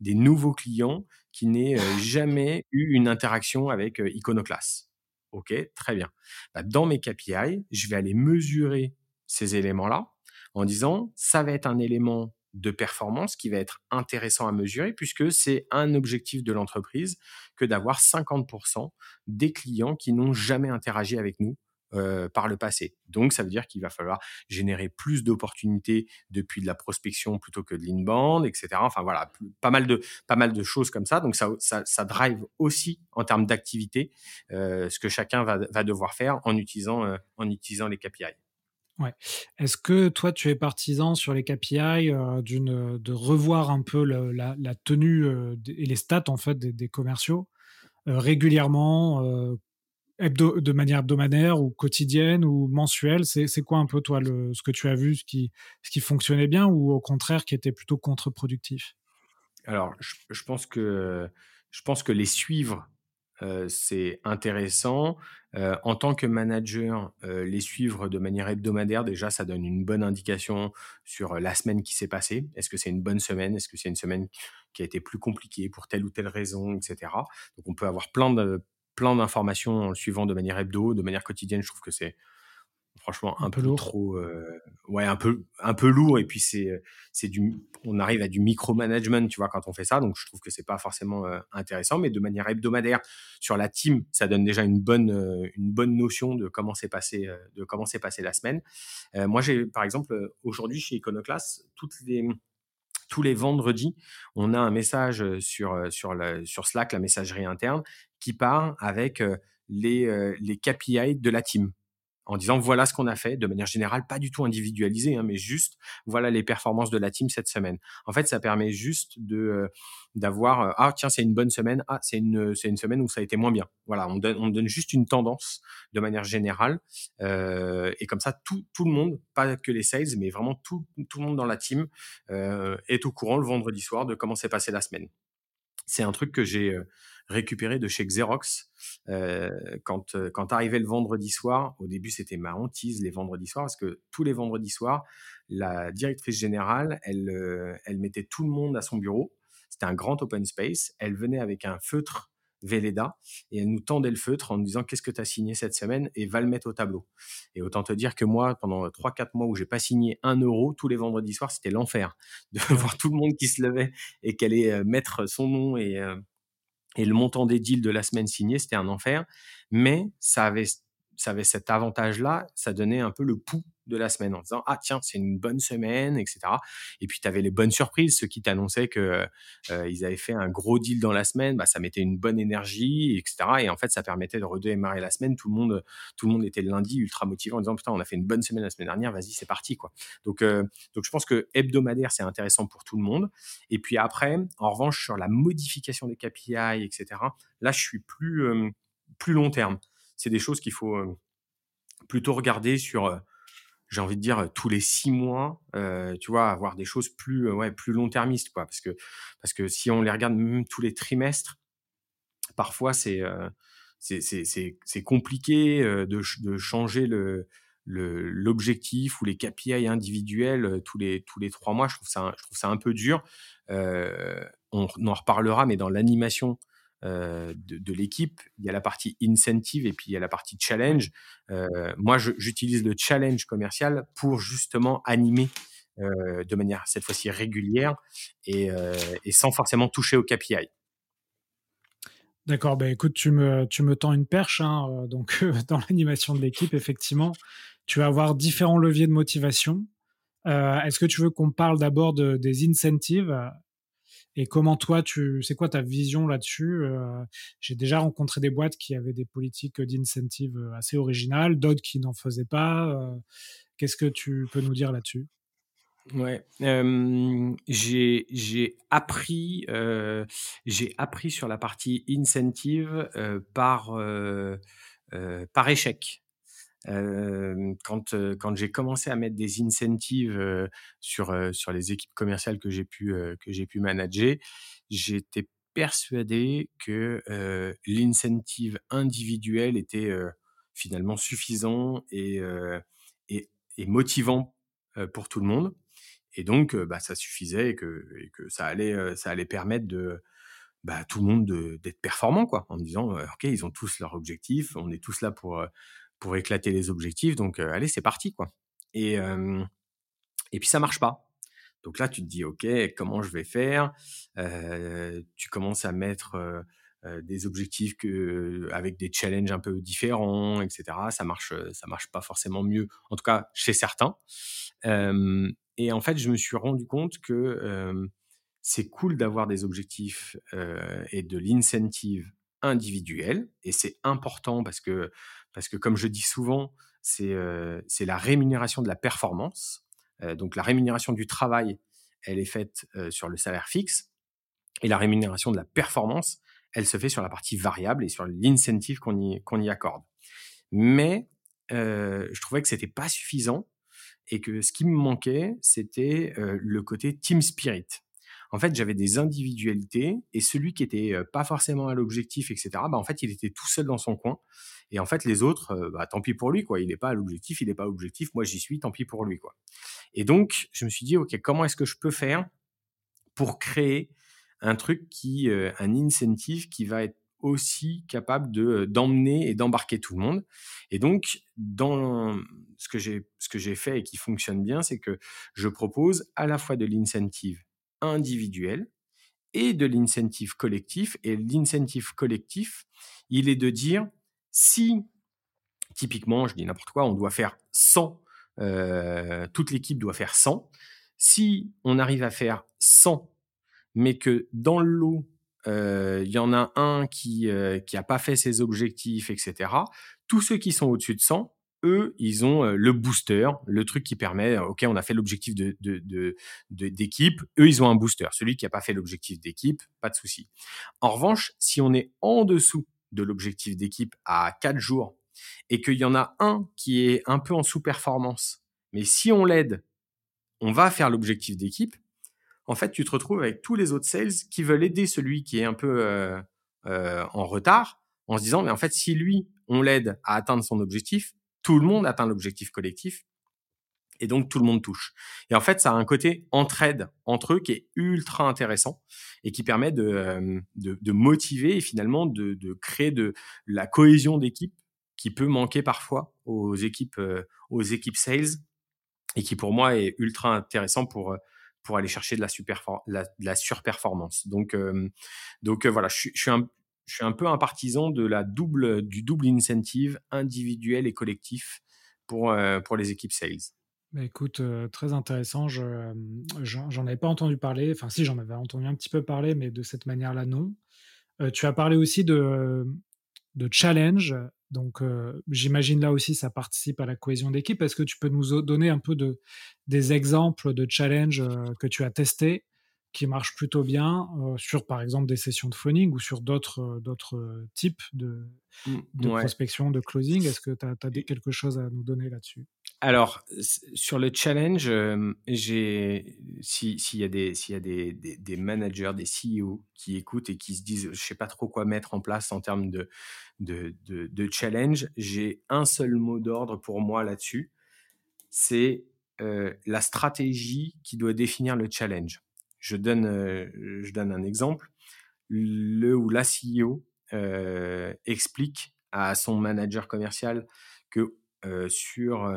des nouveaux clients qui n'aient jamais eu une interaction avec Iconoclast. OK, très bien. Bah, dans mes KPI, je vais aller mesurer ces éléments-là en disant, ça va être un élément de performance qui va être intéressant à mesurer puisque c'est un objectif de l'entreprise que d'avoir 50% des clients qui n'ont jamais interagi avec nous euh, par le passé. Donc, ça veut dire qu'il va falloir générer plus d'opportunités depuis de la prospection plutôt que de l'inbound, etc. Enfin voilà, pas mal de pas mal de choses comme ça. Donc, ça ça, drive aussi en termes d'activité euh, ce que chacun va, va devoir faire en utilisant euh, en utilisant les KPI. Ouais. Est-ce que toi, tu es partisan sur les KPI de revoir un peu la, tenue et les stats en fait des commerciaux régulièrement de manière hebdomadaire ou quotidienne ou mensuelle C'est quoi un peu, toi, le, ce que tu as vu, ce qui, ce qui fonctionnait bien ou au contraire qui était plutôt contre-productif? Alors, je, pense que, je pense que les suivre, euh, c'est intéressant. Euh, en tant que manager, euh, les suivre de manière hebdomadaire, déjà, ça donne une bonne indication sur la semaine qui s'est passée. Est-ce que c'est une bonne semaine? Est-ce que c'est une semaine qui a été plus compliquée pour telle ou telle raison, etc. Donc, on peut avoir plein de, plein d'informations en le suivant de manière hebdo, de manière quotidienne. Je trouve que c'est franchement un, peu, trop euh, ouais un peu un peu lourd. Et puis c'est euh, c'est du on arrive à du micromanagement tu vois quand on fait ça. Donc je trouve que c'est pas forcément euh, intéressant. Mais de manière hebdomadaire sur la team ça donne déjà une bonne une bonne notion de comment s'est passé de comment s'est passé la semaine. Moi j'ai par exemple aujourd'hui chez Iconoclast toutes les tous les vendredis, on a un message sur, sur, la, sur Slack, la messagerie interne, qui part avec les, les KPI de la team en disant voilà ce qu'on a fait de manière générale, pas du tout individualisé, hein, mais juste voilà les performances de la team cette semaine. En fait, ça permet juste de d'avoir ah tiens c'est une bonne semaine, ah c'est une c'est une semaine où ça a été moins bien. Voilà, on donne on donne juste une tendance de manière générale euh, et comme ça tout tout le monde, pas que les sales, mais vraiment tout tout le monde dans la team euh, est au courant le vendredi soir de comment s'est passée la semaine. C'est un truc que j'ai récupéré de chez Xerox. Euh, quand quand arrivait le vendredi soir, au début c'était ma hantise les vendredis soirs parce que tous les vendredis soirs, la directrice générale, elle elle mettait tout le monde à son bureau. C'était un grand open space. Elle venait avec un feutre Velleda et elle nous tendait le feutre en nous disant qu'est-ce que tu as signé cette semaine et va le mettre au tableau. Et autant te dire que moi, pendant 3-4 mois où j'ai pas signé un euro, tous les vendredis soirs, c'était l'enfer de voir tout le monde qui se levait et qu'elle allait mettre son nom et, et le montant des deals de la semaine signée, c'était un enfer. Mais ça avait, ça avait cet avantage-là, ça donnait un peu le pouls de la semaine en disant ah tiens c'est une bonne semaine etc et puis tu avais les bonnes surprises ceux qui t'annonçaient que euh, ils avaient fait un gros deal dans la semaine bah ça mettait une bonne énergie etc et en fait ça permettait de redémarrer la semaine. Tout le monde tout le monde était le lundi ultra motivé en disant putain on a fait une bonne semaine la semaine dernière vas-y c'est parti quoi. Donc euh, donc je pense que hebdomadaire c'est intéressant pour tout le monde. Et puis après en revanche sur la modification des KPI etc là je suis plus euh, plus long terme c'est des choses qu'il faut plutôt regarder sur j'ai envie de dire tous les six mois, euh, tu vois, avoir des choses plus ouais plus long termistes quoi, parce que parce que si on les regarde même tous les trimestres, parfois c'est euh, c'est c'est compliqué de, de changer le l'objectif ou les KPI individuels tous les tous les trois mois. Je trouve ça je trouve ça un peu dur. Euh, on, en reparlera, mais dans l'animation euh, de, l'équipe. Il y a la partie incentive et puis il y a la partie challenge. Euh, moi, j'utilise le challenge commercial pour justement animer euh, de manière cette fois-ci régulière et, sans forcément toucher au KPI. D'accord, bah écoute, tu me, tu me tends une perche. Hein, donc, dans l'animation de l'équipe, effectivement, tu vas avoir différents leviers de motivation. Est-ce que tu veux qu'on parle d'abord de, des incentives? Et comment toi, tu, c'est quoi ta vision là-dessus euh, J'ai déjà rencontré des boîtes qui avaient des politiques d'incentive euh, assez originales, d'autres qui n'en faisaient pas. Euh. Qu'est-ce que tu peux nous dire là-dessus? Ouais, j'ai appris j'ai appris sur la partie incentive par par échec quand j'ai commencé à mettre des incentives sur les équipes commerciales que j'ai pu manager, j'étais persuadé que l'incentive individuel était finalement suffisant et, motivant pour tout le monde. Et donc, bah, ça suffisait et que, ça allait permettre de bah, tout le monde d'être performant en disant ok ils ont tous leur objectif on est tous là pour pour éclater les objectifs. Donc, allez, c'est parti, quoi. Et, et puis, ça marche pas. Donc là, tu te dis, OK, comment je vais faire? Tu commences à mettre des objectifs que, avec des challenges un peu différents, etc. Ça marche, ça marche pas forcément mieux, en tout cas chez certains. et en fait, je me suis rendu compte que c'est cool d'avoir des objectifs et de l'incentive individuel et c'est important parce que parce que comme je dis souvent, c'est c'est la rémunération de la performance. donc la rémunération du travail, elle est faite sur le salaire fixe et la rémunération de la performance, elle se fait sur la partie variable et sur l'incentive qu'on y y accorde. Mais je trouvais que c'était pas suffisant et que ce qui me manquait, c'était le côté team spirit en fait, j'avais des individualités et celui qui était pas forcément à l'objectif, etc., bah, en fait, il était tout seul dans son coin. Et en fait, les autres, bah, tant pis pour lui, quoi. Il n'est pas à l'objectif, il n'est pas à l'objectif. Moi, j'y suis, tant pis pour lui, quoi. Et donc, je me suis dit, OK, comment est-ce que je peux faire pour créer un truc qui, un incentive qui va être aussi capable de d'emmener et d'embarquer tout le monde? Et donc, dans ce que j'ai ce que j'ai fait et qui fonctionne bien, c'est que je propose à la fois de l'incentive individuel et de l'incentive collectif. Et l'incentive collectif, il est de dire si typiquement, je dis n'importe quoi, on doit faire 100, euh, toute l'équipe doit faire 100. Si on arrive à faire 100, mais que dans le lot, euh, il y en a un qui euh, qui a pas fait ses objectifs, etc. Tous ceux qui sont au-dessus de 100, eux, ils ont le booster, le truc qui permet, ok, on a fait l'objectif de, de, d'équipe, eux, ils ont un booster. Celui qui n'a pas fait l'objectif d'équipe, pas de souci. En revanche, si on est en dessous de l'objectif d'équipe à 4 jours et qu'il y en a un qui est un peu en sous-performance, mais si on l'aide, on va faire l'objectif d'équipe, en fait, tu te retrouves avec tous les autres sales qui veulent aider celui qui est un peu euh, euh, en retard en se disant, mais en fait, si lui, on l'aide à atteindre son objectif, tout le monde atteint l'objectif collectif et donc tout le monde touche. Et en fait, ça a un côté entraide entre eux qui est ultra intéressant et qui permet de, euh, de, motiver et finalement de, de créer de la cohésion d'équipe qui peut manquer parfois aux équipes, euh, aux équipes sales et qui pour moi est ultra intéressant pour, euh, pour aller chercher de la, super, la, surperformance. Donc, donc voilà, je, suis un, je suis un peu un partisan de la double, du double incentive individuel et collectif pour, pour les équipes sales. Bah écoute, très intéressant. Je, j'en avais pas entendu parler. Enfin, si, j'en avais entendu un petit peu parler, mais de cette manière-là, non. tu as parlé aussi de, de challenge. Donc, euh, j'imagine là aussi, ça participe à la cohésion d'équipe. Est-ce que tu peux nous donner un peu de, des exemples de challenge euh, que tu as testés qui marchent plutôt bien euh, sur, par exemple, des sessions de phoning ou sur d'autres d'autres types de, mmh, de prospection, de closing. Est-ce que tu as, as, quelque chose à nous donner là-dessus? Alors, sur le challenge, j'ai s'il y a, des, s'il y a des, des, managers, des CEO qui écoutent et qui se disent, je sais pas trop quoi mettre en place en termes de, de, de, challenge, j'ai un seul mot d'ordre pour moi là-dessus, c'est la stratégie qui doit définir le challenge. Je donne, je donne un exemple. Le ou la CEO explique à son manager commercial que sur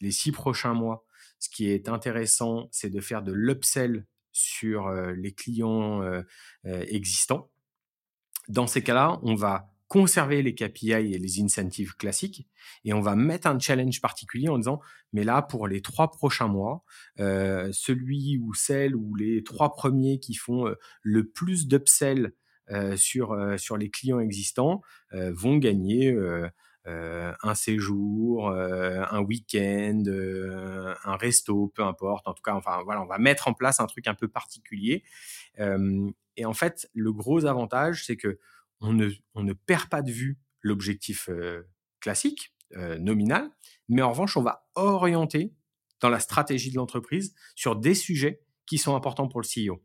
les six prochains mois, ce qui est intéressant, c'est de faire de l'upsell sur les clients existants. Dans ces cas-là, on va conserver les KPI et les incentives classiques et on va mettre un challenge particulier en disant mais là pour les trois prochains mois celui ou celle ou les trois premiers qui font le plus d'upsell sur sur les clients existants vont gagner euh, un séjour, euh, un week-end, euh, un resto, peu importe. En tout cas, enfin voilà, on va mettre en place un truc un peu particulier. et en fait, le gros avantage, c'est que on ne, perd pas de vue l'objectif classique, nominal, mais en revanche, on va orienter dans la stratégie de l'entreprise sur des sujets qui sont importants pour le CEO.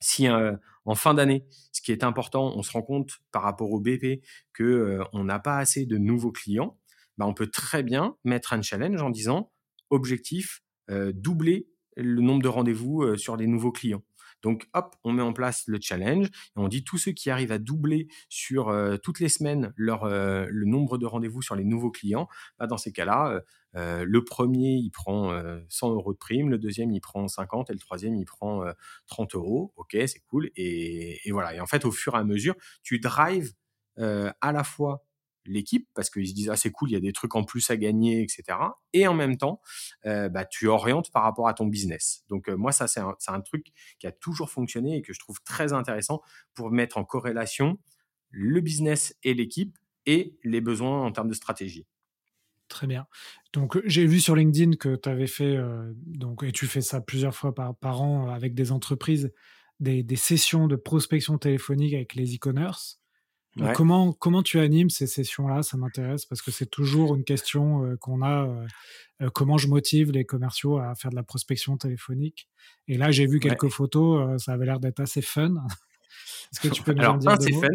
Si en fin d'année, ce qui est important, on se rend compte par rapport au BP que on n'a pas assez de nouveaux clients, bah, on peut très bien mettre un challenge en disant objectif doubler le nombre de rendez-vous sur les nouveaux clients. Donc, hop, on met en place le challenge et on dit tous ceux qui arrivent à doubler sur euh, toutes les semaines leur, euh, le nombre de rendez-vous sur les nouveaux clients, bah, dans ces cas-là, euh, le premier, il prend 100 euros de prime, le deuxième, il prend 50 et le troisième, il prend 30 euros. OK, c'est cool. Et, et, voilà. Et en fait, au fur et à mesure, tu drives à la fois l'équipe parce qu'ils se disent ah c'est cool il y a des trucs en plus à gagner etc et en même temps euh, bah, tu orientes par rapport à ton business donc euh, moi ça c'est un, truc qui a toujours fonctionné et que je trouve très intéressant pour mettre en corrélation le business et l'équipe et les besoins en termes de stratégie Très bien. Donc, j'ai vu sur LinkedIn que tu avais fait, euh, donc, et tu fais ça plusieurs fois par, par an avec des entreprises, des, des, sessions de prospection téléphonique avec les e-commerce. Comment, comment tu animes ces sessions-là? Ça m'intéresse parce que c'est toujours une question euh, qu'on a. Euh, euh, comment je motive les commerciaux à faire de la prospection téléphonique Et là, j'ai vu quelques photos, ça avait l'air d'être assez fun. Est-ce que tu peux nous en dire un, c'est fun.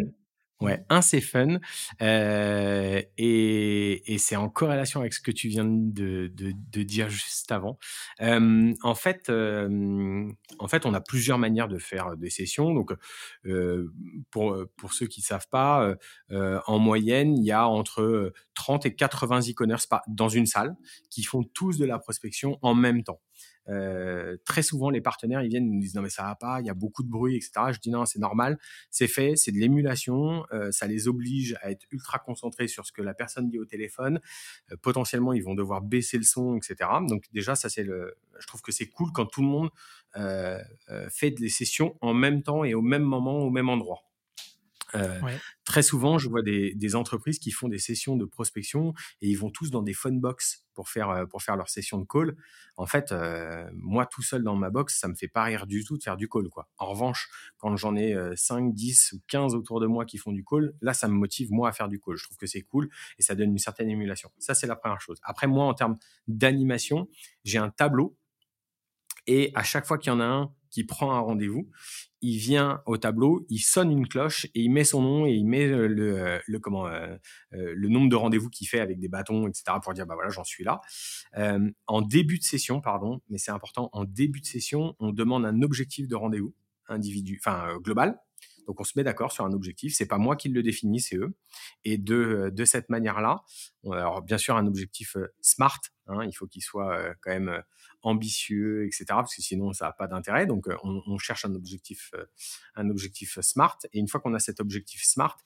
Ouais, un c'est fun euh, et, et c'est en corrélation avec ce que tu viens de, de, de dire juste avant. Euh, en fait, euh, en fait, on a plusieurs manières de faire des sessions. Donc, euh, pour pour ceux qui savent pas, euh, en moyenne, il y a entre 30 et 80 e-commerce dans une salle qui font tous de la prospection en même temps. Euh, très souvent, les partenaires, ils viennent, ils nous disent non mais ça va pas, il y a beaucoup de bruit, etc. Je dis non, c'est normal, c'est fait, c'est de l'émulation, euh, ça les oblige à être ultra concentrés sur ce que la personne dit au téléphone. Euh, potentiellement, ils vont devoir baisser le son, etc. Donc déjà, ça c'est le, je trouve que c'est cool quand tout le monde fait des sessions en même temps et au même moment, au même endroit. Euh, très souvent, je vois des, des, entreprises qui font des sessions de prospection et ils vont tous dans des phone box pour faire euh, pour faire leur session de call. En fait, euh, moi tout seul dans ma box, ça me fait pas rire du tout de faire du call quoi. En revanche, quand j'en ai 5, 10 ou 15 autour de moi qui font du call, là ça me motive moi à faire du call. Je trouve que c'est cool et ça donne une certaine émulation. Ça c'est la première chose. Après moi en termes d'animation, j'ai un tableau et à chaque fois qu'il y en a un qui prend un rendez-vous, il vient au tableau, il sonne une cloche et il met son nom et il met le, le, comment euh, euh, le nombre de rendez-vous qu'il fait avec des bâtons, etc. pour dire bah voilà j'en suis là. Euh, en début de session, pardon, mais c'est important, en début de session, on demande un objectif de rendez-vous individu, enfin global. Donc on se met d'accord sur un objectif. C'est pas moi qui le définis, c'est eux. Et de, de cette manière-là, alors bien sûr un objectif smart. Hein, il faut qu'il soit quand même ambitieux, etc. Parce que sinon ça n'a pas d'intérêt. Donc on, on, cherche un objectif, un objectif smart. Et une fois qu'on a cet objectif smart,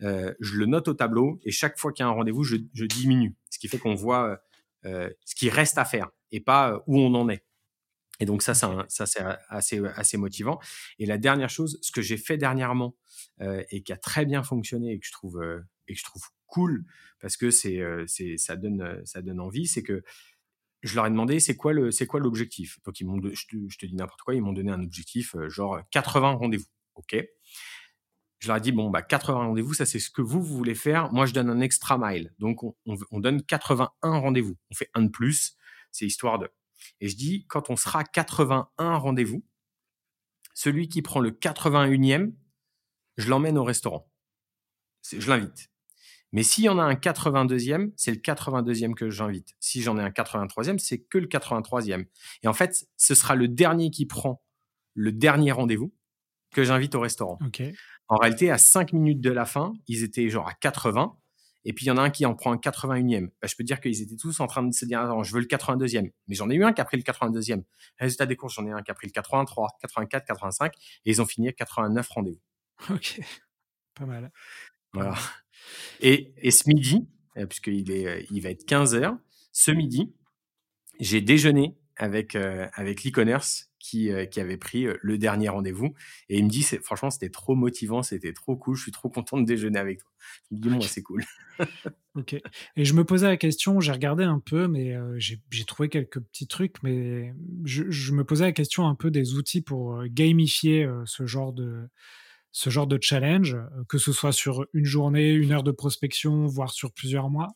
je le note au tableau. Et chaque fois qu'il y a un rendez-vous, je, je, diminue. Ce qui fait qu'on voit ce qui reste à faire et pas où on en est. Et donc ça, ça, c'est assez, assez motivant. Et la dernière chose, ce que j'ai fait dernièrement euh, et qui a très bien fonctionné et que je trouve euh, et que je trouve cool parce que c'est, euh, c'est, ça donne, ça donne envie, c'est que je leur ai demandé c'est quoi le, quoi l'objectif? Donc ils je te, dis n'importe quoi, ils m'ont donné un objectif genre 80 rendez-vous. Ok? Je leur ai dit bon bah 80 rendez-vous, ça c'est ce que vous, vous voulez faire. Moi je donne un extra mile, donc on, on, on donne 81 rendez-vous. On fait un de plus, c'est histoire de et je dis, quand on sera 81 rendez-vous, celui qui prend le 81e, je l'emmène au restaurant. Je l'invite. Mais s'il y en a un 82e, c'est le 82e que j'invite. Si j'en ai un 83e, c'est que le 83e. Et en fait, ce sera le dernier qui prend le dernier rendez-vous que j'invite au restaurant. En réalité, à 5 minutes de la fin, ils étaient genre à 80 et puis il y en a un qui en prend un 81e. Bah, je peux dire qu'ils étaient tous en train de se dire je veux le 82e. Mais j'en ai eu un qui a pris le 82e. Résultat des courses, j'en ai un qui a pris le 83, 84, 85 et ils ont fini à 89 rendez-vous. Ok, pas mal. Voilà. Et, et ce midi, euh, puisqu'il est, euh, il va être 15 heures, ce midi, j'ai déjeuné avec, euh, avec l'e-commerce qui, qui avait pris le dernier rendez-vous. Et il me dit, franchement, c'était trop motivant, c'était trop cool, je suis trop content de déjeuner avec toi. Je me dis, moi, c'est cool. ok. Et je me posais la question, j'ai regardé un peu, mais j'ai trouvé quelques petits trucs, mais je, je, me posais la question un peu des outils pour gamifier ce genre de ce genre de challenge, que ce soit sur une journée, une heure de prospection, voire sur plusieurs mois.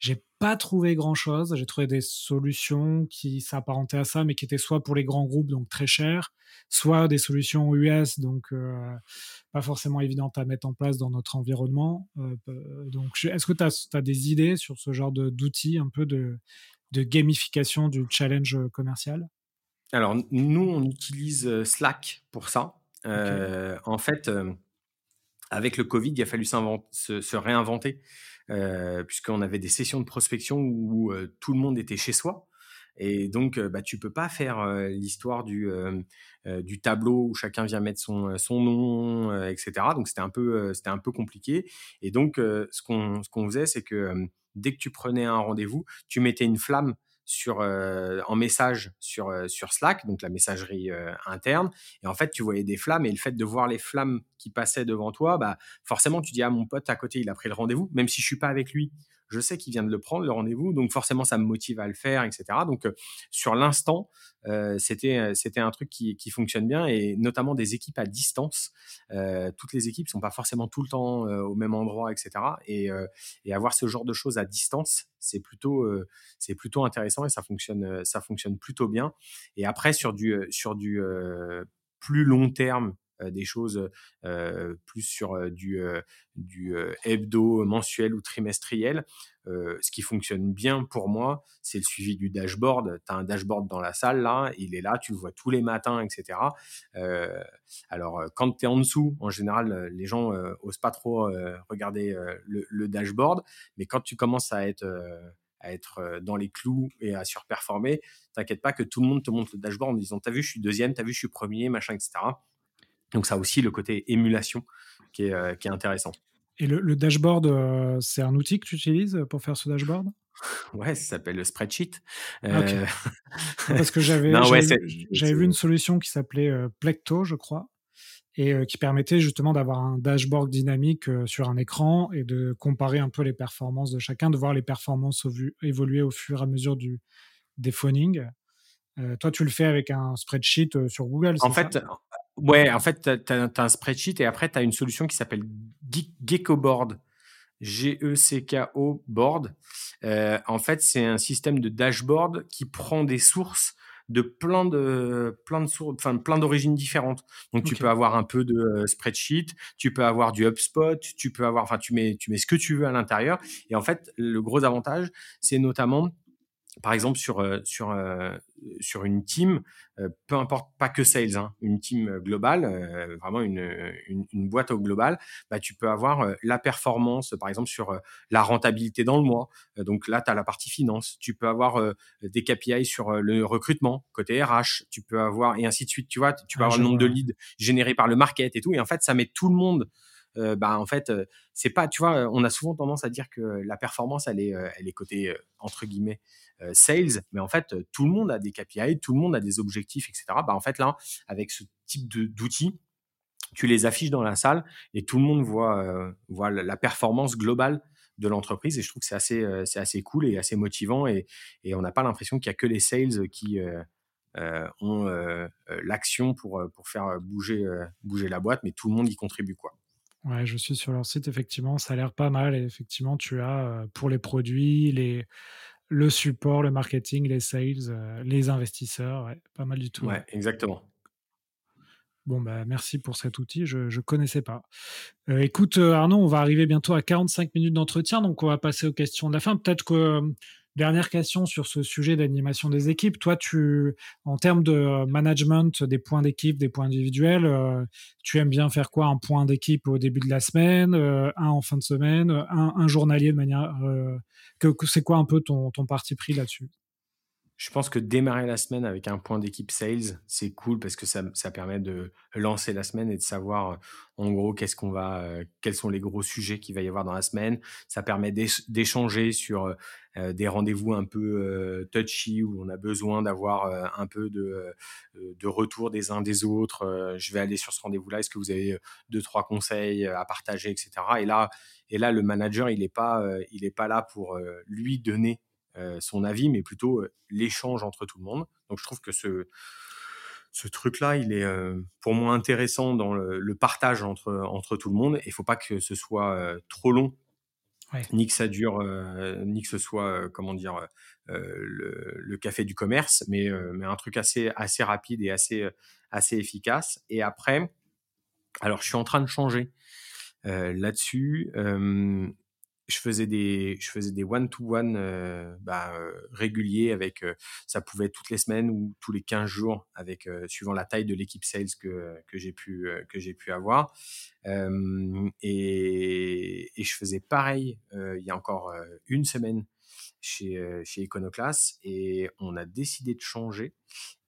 J'ai pas trouvé grand chose. J'ai trouvé des solutions qui s'apparentaient à ça, mais qui étaient soit pour les grands groupes, donc très chers, soit des solutions US, donc euh, pas forcément évidentes à mettre en place dans notre environnement. Euh, donc, est-ce que tu as, des idées sur ce genre d'outils, un peu de, de, gamification du challenge commercial? Alors, nous, on utilise euh, Slack pour ça. En fait, avec le Covid, il a fallu se, réinventer. Euh, puisqu'on avait des sessions de prospection où euh, tout le monde était chez soi. Et donc, euh, bah, tu peux pas faire l'histoire du, tableau où chacun vient mettre son, nom, etc. Donc, c'était un peu, compliqué. Et donc, ce qu'on faisait, c'est que dès que tu prenais un rendez-vous, tu mettais une flamme sur en message sur sur Slack, donc la messagerie interne. Et en fait, tu voyais des flammes et le fait de voir les flammes qui passaient devant toi, bah forcément, tu dis ah mon pote à côté, il a pris le rendez-vous, même si je suis pas avec lui, je sais qu'il vient de le prendre, le rendez-vous, donc forcément, ça me motive à le faire, etc. Donc, euh, sur l'instant, euh, c'était euh, c'était un truc qui, qui, fonctionne bien, et notamment des équipes à distance. Toutes les équipes sont pas forcément tout le temps au même endroit, etc. Et, et, avoir ce genre de choses à distance, c'est plutôt c'est plutôt intéressant et ça fonctionne ça fonctionne plutôt bien. Et après, sur du sur du plus long terme, des choses plus sur du, hebdo, mensuel ou trimestriel. ce qui fonctionne bien pour moi, c'est le suivi du dashboard. Tu as un dashboard dans la salle, là, il est là, tu le vois tous les matins, etc. alors, quand tu es en dessous, en général, les gens osent pas trop regarder le, le, dashboard, mais quand tu commences à être à être dans les clous et à surperformer, t'inquiète pas que tout le monde te montre le dashboard en disant t'as vu je suis deuxième, t'as vu je suis premier, machin, etc. Donc ça a aussi le côté émulation qui est, qui est intéressant. Et le, dashboard, c'est un outil que tu utilises pour faire ce dashboard? Ouais, ça s'appelle le spreadsheet. Parce que j'avais vu une solution qui s'appelait Plecto, je crois, et qui permettait justement d'avoir un dashboard dynamique sur un écran et de comparer un peu les performances de chacun, de voir les performances évoluer au fur et à mesure du, des phoning. toi, tu le fais avec un spreadsheet sur Google. En fait, ouais, en fait, tu as, un spreadsheet et après, tu as une solution qui s'appelle GeckoBoard. G-E-C-K-O Board. en fait, c'est un système de dashboard qui prend des sources de plein de plein de sources, enfin plein d'origines différentes. Donc tu peux avoir un peu de euh, spreadsheet, tu peux avoir du HubSpot, tu peux avoir, enfin tu mets tu mets ce que tu veux à l'intérieur. Et en fait, le gros avantage, c'est notamment par exemple sur euh, sur euh, sur une team, euh, peu importe pas que sales, hein, une team globale, vraiment une, une, boîte au global, bah, tu peux avoir la performance, par exemple sur la rentabilité dans le mois. donc là, tu as la partie finance. Tu peux avoir des KPI sur le recrutement côté RH. Tu peux avoir et ainsi de suite. Tu vois, tu peux ah, avoir le nombre de leads générés par le market et tout. Et en fait, ça met tout le monde bah en fait c'est pas tu vois on a souvent tendance à dire que la performance elle est elle est côté entre guillemets sales mais en fait tout le monde a des KPI tout le monde a des objectifs etc bah en fait là avec ce type d'outils tu les affiches dans la salle et tout le monde voit voit la performance globale de l'entreprise et je trouve que c'est assez c'est assez cool et assez motivant et, et on n'a pas l'impression qu'il y a que les sales qui ont l'action pour pour faire bouger bouger la boîte mais tout le monde y contribue quoi Ouais, je suis sur leur site, effectivement, ça a l'air pas mal. Et effectivement, tu as pour les produits, les, le support, le marketing, les sales, les investisseurs, ouais, pas mal du tout. Ouais, exactement. Bon, bah, merci pour cet outil, je ne connaissais pas. écoute, Arnaud, on va arriver bientôt à 45 minutes d'entretien, donc on va passer aux questions de la fin. Peut-être que Dernière question sur ce sujet d'animation des équipes. Toi, tu, en termes de management des points d'équipe, des points individuels, euh, tu aimes bien faire quoi? Un point d'équipe au début de la semaine, euh, un en fin de semaine, un, journalier de manière. Euh, que, c'est quoi un peu ton parti pris là-dessus? Je pense que démarrer la semaine avec un point d'équipe sales, c'est cool parce que ça, permet de lancer la semaine et de savoir en gros qu'est-ce qu'on va, quels sont les gros sujets qu'il va y avoir dans la semaine. Ça permet d'échanger sur des rendez-vous un peu touchy où on a besoin d'avoir un peu de, retour des uns des autres. je vais aller sur ce rendez-vous-là. Est-ce que vous avez deux trois conseils à partager, etc. Et là, et là, le manager, il n'est pas, pas là pour lui donner euh, son avis, mais plutôt euh, l'échange entre tout le monde. Donc je trouve que ce, ce truc-là, il est euh, pour moi intéressant dans le, partage entre, entre tout le monde. Il faut pas que ce soit trop long, ni que ça dure, ni que ce soit, comment dire, le, café du commerce, mais, mais un truc assez, assez rapide et assez, assez efficace. Et après, alors je suis en train de changer là-dessus je faisais des je faisais des one to one réguliers avec ça pouvait être toutes les semaines ou tous les 15 jours avec suivant la taille de l'équipe sales que, que j'ai pu que j'ai pu avoir. Et, et, je faisais pareil il y a encore une semaine chez chez Iconoclast et on a décidé de changer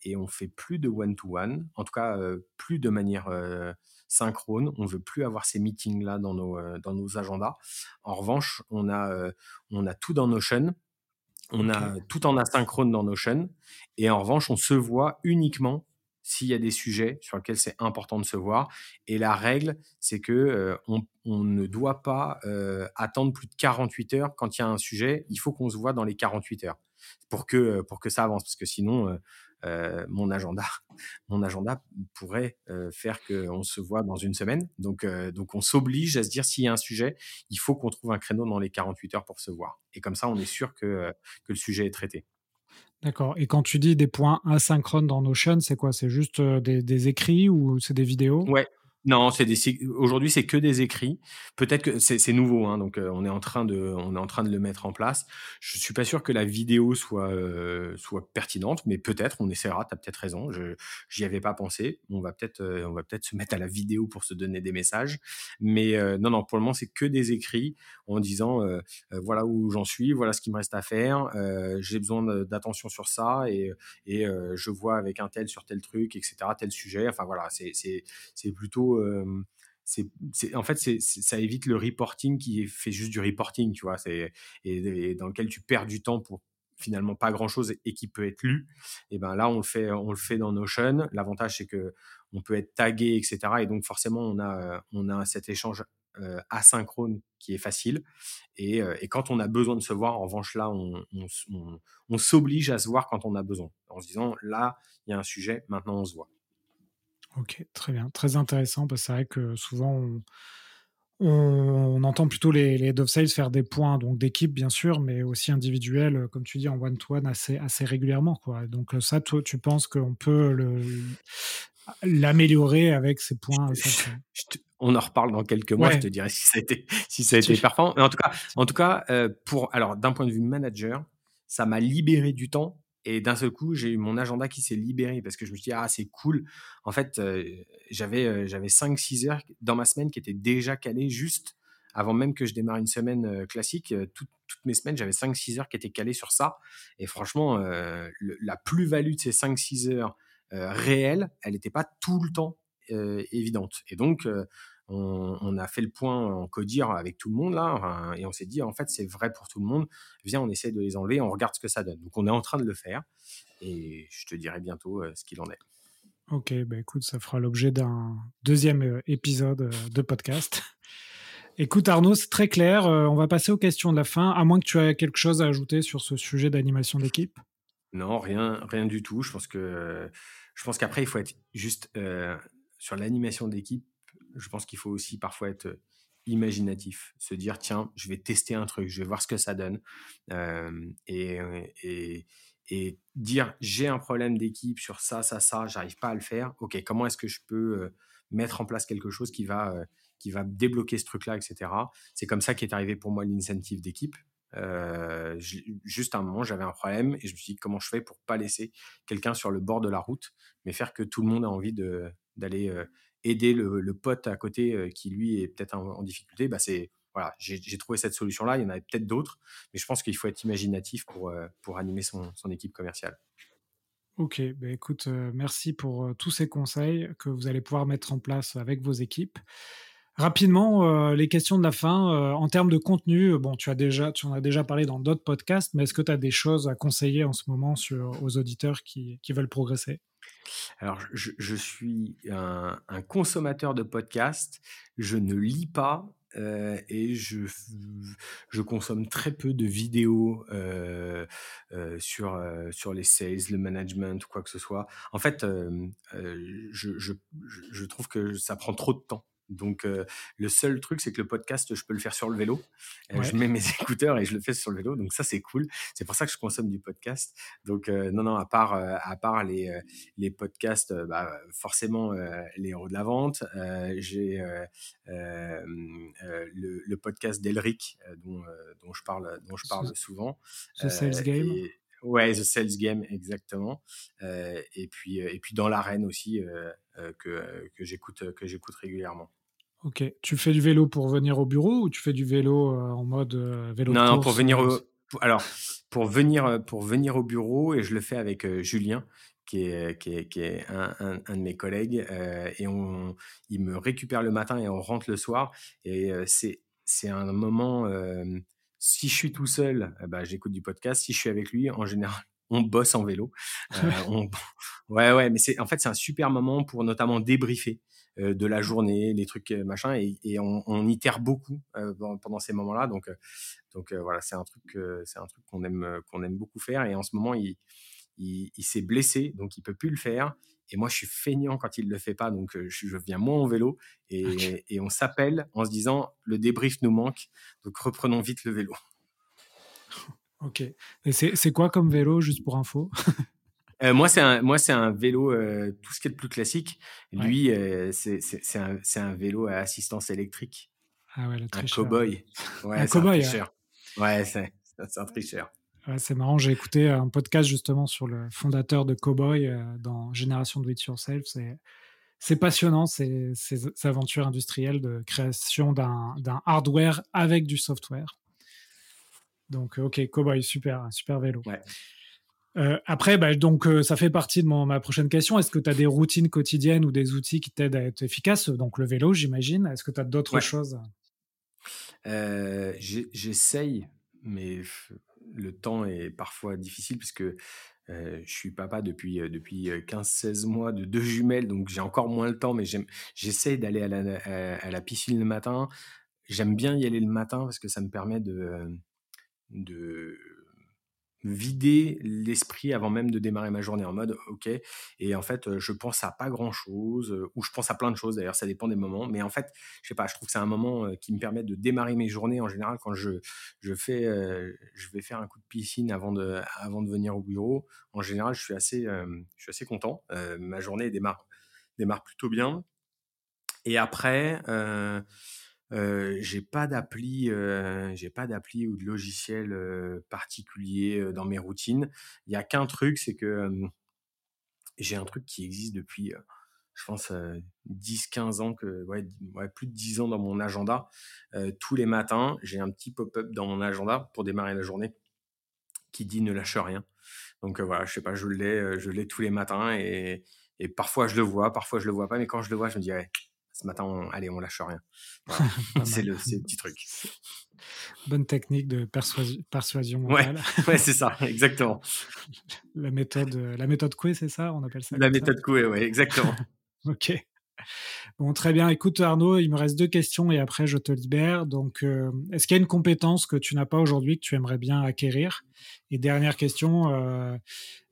et on fait plus de one to one en tout cas plus de manière synchrone. On veut plus avoir ces meetings là dans nos euh, dans nos agendas. En revanche, on a euh, on a tout dans Notion. On a tout en asynchrone dans Notion. Et en revanche, on se voit uniquement s'il y a des sujets sur lesquels c'est important de se voir. Et la règle, c'est que euh, on, ne doit pas attendre plus de 48 heures quand il y a un sujet. Il faut qu'on se voit dans les 48 heures pour que pour que ça avance, parce que sinon euh, mon agenda, mon agenda pourrait euh, faire qu'on se voit dans une semaine. Donc, euh, donc on s'oblige à se dire s'il y a un sujet, il faut qu'on trouve un créneau dans les 48 heures pour se voir. Et comme ça, on est sûr que, que le sujet est traité. D'accord. Et quand tu dis des points asynchrones dans Notion, c'est quoi? C'est juste des, des, écrits ou c'est des vidéos? Ouais. Non, c'est des aujourd'hui, c'est que des écrits. Peut-être que c'est nouveau, hein, donc on est en train de on est en train de le mettre en place. Je suis pas sûr que la vidéo soit soit pertinente, mais peut-être, on essaiera, tu as peut-être raison. Je j'y avais pas pensé. On va peut-être on va peut-être se mettre à la vidéo pour se donner des messages. Mais non, non, pour le moment, c'est que des écrits en disant voilà où j'en suis, voilà ce qu'il me reste à faire, j'ai besoin d'attention sur ça et et je vois avec un tel sur tel truc, etc., tel sujet. Enfin voilà, c'est c'est plutôt en fait, ça évite le reporting qui fait juste du reporting, tu vois, et, dans lequel tu perds du temps pour finalement pas grand chose et qui peut être lu. Et ben là, on le fait, dans Notion. L'avantage, c'est que on peut être tagué, etc. Et donc forcément, on a, cet échange asynchrone qui est facile. Et, quand on a besoin de se voir, en revanche, là, on s'oblige à se voir quand on a besoin, en se disant là, il y a un sujet, maintenant on se voit. Ok, très bien. Très intéressant, parce que c'est vrai que souvent, on, entend plutôt les, les Dove Sales faire des points donc d'équipe, bien sûr, mais aussi individuels, comme tu dis, en one-to-one assez, assez régulièrement. Quoi. Donc ça, toi, tu penses qu'on peut l'améliorer avec ces points on en reparle dans quelques mois, je te dirai si ça a été, si ça a été performant. Mais en tout cas, en tout cas euh, pour, alors, d'un point de vue manager, ça m'a libéré du temps et d'un seul coup, j'ai eu mon agenda qui s'est libéré parce que je me suis dit, ah, c'est cool. En fait, j'avais, j'avais 5-6 heures dans ma semaine qui étaient déjà calées juste avant même que je démarre une semaine classique. toutes mes semaines, j'avais 5-6 heures qui étaient calées sur ça. Et franchement, la plus-value de ces 5-6 heures réelles, elle n'était pas tout le temps évidente. Et donc, on, a fait le point en codir avec tout le monde là, et on s'est dit en fait c'est vrai pour tout le monde. Viens, on essaie de les enlever, on regarde ce que ça donne. Donc on est en train de le faire, et je te dirai bientôt euh, ce qu'il en est. Ok, bah écoute, ça fera l'objet d'un deuxième euh, épisode euh, de podcast. Écoute Arnaud, c'est très clair. on va passer aux questions de la fin, à moins que tu aies quelque chose à ajouter sur ce sujet d'animation d'équipe. Non, rien, rien du tout. Je pense que je pense qu'après il faut être juste sur l'animation d'équipe je pense qu'il faut aussi parfois être imaginatif, se dire tiens, je vais tester un truc, je vais voir ce que ça donne, et, et, dire j'ai un problème d'équipe sur ça, ça, ça, j'arrive pas à le faire. Ok, comment est-ce que je peux mettre en place quelque chose qui va qui va débloquer ce truc-là, etc. C'est comme ça qu'est arrivé pour moi l'incentive d'équipe. juste à un moment, j'avais un problème et je me suis dit comment je fais pour pas laisser quelqu'un sur le bord de la route, mais faire que tout le monde a envie d'aller aider le, pote à côté qui lui est peut-être en, difficulté, bah c'est voilà, j'ai trouvé cette solution-là. Il y en avait peut-être d'autres, mais je pense qu'il faut être imaginatif pour, pour animer son, son équipe commerciale. Ok, bah écoute, merci pour tous ces conseils que vous allez pouvoir mettre en place avec vos équipes. Rapidement, les questions de la fin. en termes de contenu, bon, tu, as déjà, tu en as déjà parlé dans d'autres podcasts, mais est-ce que tu as des choses à conseiller en ce moment aux auditeurs qui, qui veulent progresser? Alors, je, suis un, consommateur de podcasts. Je ne lis pas euh, et je, consomme très peu de vidéos euh, euh, sur, sur les sales, le management, quoi que ce soit. En fait, je, trouve que ça prend trop de temps. Donc, le seul truc, c'est que le podcast, je peux le faire sur le vélo. Je mets mes écouteurs et je le fais sur le vélo. Donc, ça, c'est cool. C'est pour ça que je consomme du podcast. Donc, non, non, à part, à part les, les podcasts, bah, forcément, les héros de la vente. J'ai le, podcast d'Elric, dont, dont, je parle, dont je parle souvent. The Sales Game? Ouais, The Sales Game, exactement. et puis, et puis dans l'arène aussi, que, que j'écoute, que j'écoute régulièrement. Ok. Tu fais du vélo pour venir au bureau ou tu fais du vélo euh, en mode euh, vélo Non, pour venir au... alors pour venir euh, pour venir au bureau et je le fais avec Julien qui est, qui est, qui est un, un, de mes collègues et on il me récupère le matin et on rentre le soir et c'est c'est un moment si je suis tout seul, bah, j'écoute du podcast. Si je suis avec lui, en général, on bosse en vélo. on... Ouais, ouais, mais c'est en fait c'est un super moment pour notamment débriefer. Euh, de la journée, les trucs euh, machin, et, et on, on, itère beaucoup euh, pendant ces moments-là. Donc, donc voilà, c'est un truc, c'est un truc qu'on aime, qu'on aime beaucoup faire. Et en ce moment, il, il, s'est blessé, donc il peut plus le faire. Et moi, je suis feignant quand il le fait pas, donc je, viens moins en vélo et, et on s'appelle en se disant le débrief nous manque, donc reprenons vite le vélo. Ok. Et c'est quoi comme vélo, juste pour info? Euh, moi, c'est un, moi, c'est un vélo, euh, tout ce qui est le plus classique. Lui, euh, c'est, c'est, un, c'est un vélo à assistance électrique. Ah ouais, le un cow-boy. Ouais, un cow-boy. Ouais, c'est, c'est un tricheur. Ouais, c'est marrant, j'ai écouté un podcast justement sur le fondateur de Cowboy dans Génération Do It Yourself. C'est, c'est passionnant, ces, ces, aventures industrielles de création d'un, d'un hardware avec du software. Donc, ok, Cowboy, super, super vélo. Ouais. Euh, après, bah, donc, euh, ça fait partie de mon, ma prochaine question. Est-ce que tu as des routines quotidiennes ou des outils qui t'aident à être efficace Donc, le vélo, j'imagine. Est-ce que tu as d'autres choses? Euh, J'essaye, mais le temps est parfois difficile puisque je suis papa depuis, depuis 15-16 mois de deux jumelles, donc j'ai encore moins le temps, mais j'essaye d'aller à la, à la, piscine le matin. J'aime bien y aller le matin parce que ça me permet de, de vider l'esprit avant même de démarrer ma journée en mode ok. Et en fait je pense à pas grand chose ou je pense à plein de choses d'ailleurs ça dépend des moments. Mais en fait je sais pas je trouve que c'est un moment qui me permet de démarrer mes journées en général quand je je fais je vais faire un coup de piscine avant de avant de venir au bureau. En général je suis assez je suis assez content. Ma journée démarre démarre plutôt bien. Et après j'ai pas d'appli, j'ai pas d'appli ou de logiciel particulier dans mes routines. Il y a qu'un truc, c'est que j'ai un truc qui existe depuis, je pense, 10-15 ans, que, ouais, plus de 10 ans dans mon agenda. tous les matins, j'ai un petit pop-up dans mon agenda pour démarrer la journée qui dit ne lâche rien. Donc voilà, je sais pas, je l'ai, je l'ai tous les matins et, et, parfois je le vois, parfois je le vois pas, mais quand je le vois, je me dis ce matin, on, allez, on lâche rien. c'est le, petit truc. Bonne technique de persuasion mentale. Ouais, c'est ça, exactement. la méthode, la méthode Coué, c'est ça On appelle ça La méthode Coué, oui, exactement. ok. Bon, très bien. Écoute, Arnaud, il me reste deux questions et après, je te libère. Donc, euh, est-ce qu'il y a une compétence que tu n'as pas aujourd'hui que tu aimerais bien acquérir? Et dernière question, euh,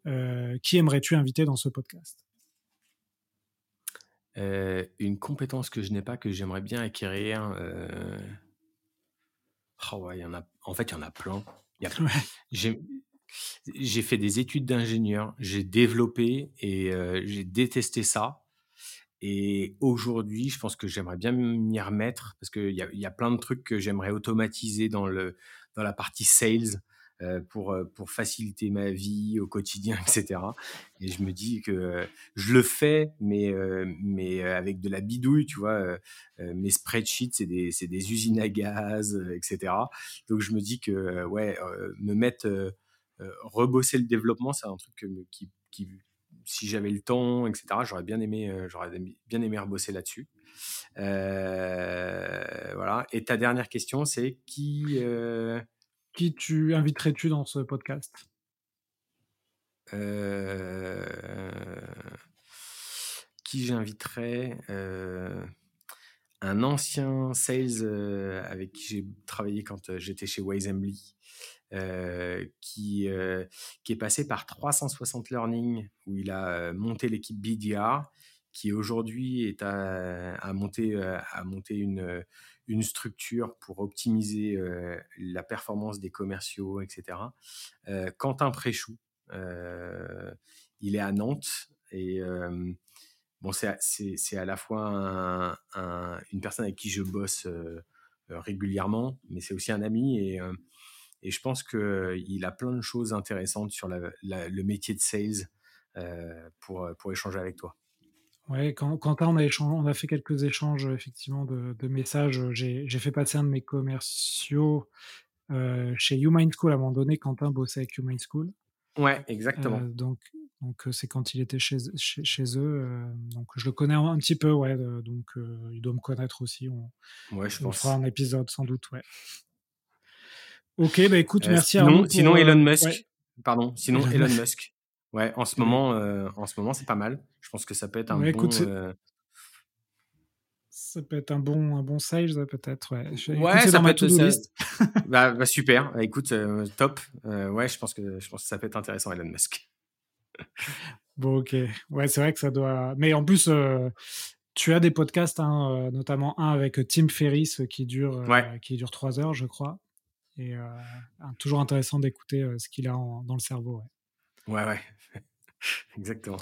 euh, qui aimerais-tu inviter dans ce podcast? Euh, une compétence que je n'ai pas, que j'aimerais bien acquérir. Euh... Oh ouais, y en a... En fait, il y en a plein. J'ai fait des études d'ingénieur, j'ai développé et euh, j'ai détesté ça. Et aujourd'hui, je pense que j'aimerais bien m'y remettre parce qu'il y a, y a plein de trucs que j'aimerais automatiser dans, le, dans la partie sales. Euh, pour, euh, pour faciliter ma vie au quotidien, etc. Et je me dis que je le fais, mais, euh, mais avec de la bidouille, tu vois. mes spreadsheets, c'est des, des, usines à gaz, etc. Donc je me dis que, ouais, me mettre, rebosser le développement, c'est un truc qui, qui, si j'avais le temps, etc., j'aurais bien aimé, j'aurais bien aimé rebosser là-dessus. voilà. Et ta dernière question, c'est qui qui tu inviterais-tu dans ce podcast? Euh, Qui j'inviterais? Euh, Un ancien sales euh, avec qui j'ai travaillé quand j'étais chez Wisembly. qui, qui est passé par 360 Learning, où il a monté l'équipe BDR, qui aujourd'hui est à, à monter, à monter une, une structure pour optimiser euh, la performance des commerciaux, etc. Euh, Quentin Préchou, euh, il est à Nantes et bon, c'est à la fois une personne avec qui je bosse régulièrement, mais c'est aussi un ami et, et je pense qu'il a plein de choses intéressantes sur le métier de sales pour, pour échanger avec toi. Ouais, quand, Quentin, on a, on a fait quelques échanges effectivement de, messages. J'ai fait passer un de mes commerciaux euh, chez Human School à un moment donné. Quentin bossait avec Human School. Ouais, exactement. Euh, donc, donc euh, c'est quand il était chez, chez, eux. donc je le connais un, petit peu, ouais. donc il doit me connaître aussi. On, ouais, je on pense. fera un épisode sans doute, ouais. Ok, bah écoute, merci sinon, Sinon Elon Musk. Pardon. Sinon Elon Musk. Ouais, en ce moment, euh, en ce moment, c'est pas mal. Je pense que ça peut être un bon. Écoute, euh, Ça peut être un bon, un bon sage, peut-être. Ouais, ouais ça peut être ça... bah, bah, super. Bah, écoute, euh, top. ouais, je pense que je pense que ça peut être intéressant, Elon Musk. bon, ok. Ouais, c'est vrai que ça doit. Mais en plus, tu as des podcasts, hein, notamment un avec Tim Ferriss qui dure, qui dure trois heures, je crois. Et toujours intéressant d'écouter ce qu'il a dans le cerveau. Ouais, ouais. Exactement.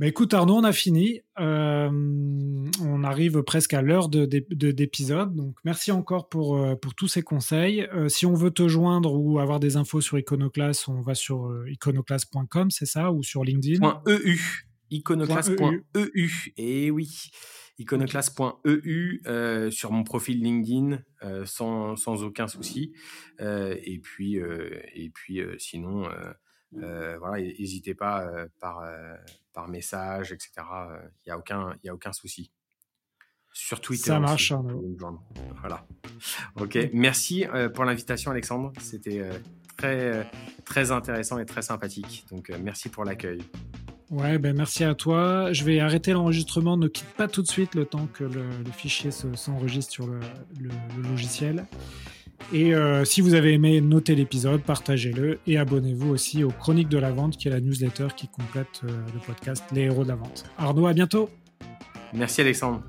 Bah écoute Arnaud, on a fini. Euh, on arrive presque à l'heure de, d'épisode. Donc merci encore pour, euh, pour tous ces conseils. Euh, si on veut te joindre ou avoir des infos sur Iconoclast, on va sur iconoclast.com, c'est ça Ou sur LinkedIn .eu. Iconoclast.eu. Et oui. Iconoclast.eu sur mon profil LinkedIn sans, sans, aucun souci. et puis, et puis sinon euh, voilà, n'hésitez pas euh, par, euh, par message, etc. Il n'y a aucun, y a aucun souci. Sur Twitter. Ça marche. Voilà. Ok. Merci pour l'invitation, Alexandre. C'était très, très intéressant et très sympathique. Donc, merci pour l'accueil. Ouais, ben merci à toi. Je vais arrêter l'enregistrement. Ne quitte pas tout de suite le temps que le, fichier s'enregistre sur le, le, logiciel. Et euh, si vous avez aimé, notez l'épisode, partagez-le et abonnez-vous aussi aux Chroniques de la Vente, qui est la newsletter qui complète euh, le podcast Les Héros de la Vente. Arnaud, à bientôt. Merci Alexandre.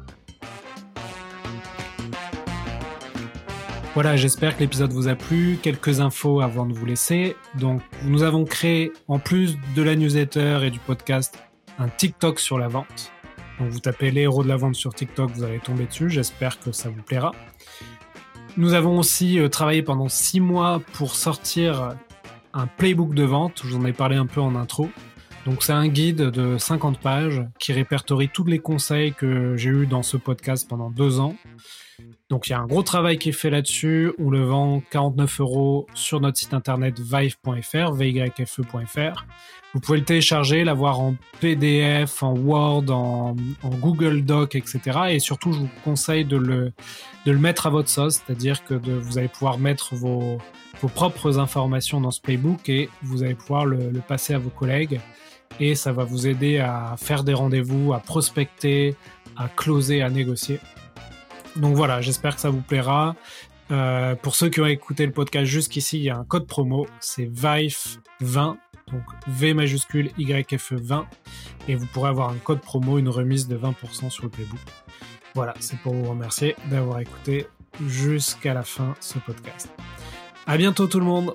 Voilà, j'espère que l'épisode vous a plu. Quelques infos avant de vous laisser. Donc, nous avons créé, en plus de la newsletter et du podcast, un TikTok sur la vente. Donc, vous tapez les héros de la vente sur TikTok, vous allez tomber dessus. J'espère que ça vous plaira. Nous avons aussi euh, travaillé pendant six mois pour sortir un playbook de vente. Je vous en ai parlé un peu en intro. Donc c'est un guide de 50 pages qui répertorie tous les conseils que j'ai eus dans ce podcast pendant deux ans. Donc il y a un gros travail qui est fait là-dessus. On le vend 49 euros sur notre site internet vive.fr, vyfe.fr. Vous pouvez le télécharger, l'avoir en PDF, en Word, en, Google Doc, etc. Et surtout, je vous conseille de le, mettre à votre sauce, c'est-à-dire que vous allez pouvoir mettre vos, propres informations dans ce playbook et vous allez pouvoir le passer à vos collègues. Et ça va vous aider à faire des rendez-vous, à prospecter, à closer, à négocier. Donc voilà, j'espère que ça vous plaira. Euh, pour ceux qui ont écouté le podcast jusqu'ici, il y a un code promo, c'est VIFE20 donc V majuscule YFE20, et vous pourrez avoir un code promo, une remise de 20% sur le playbook. Voilà, c'est pour vous remercier d'avoir écouté jusqu'à la fin ce podcast. À bientôt tout le monde!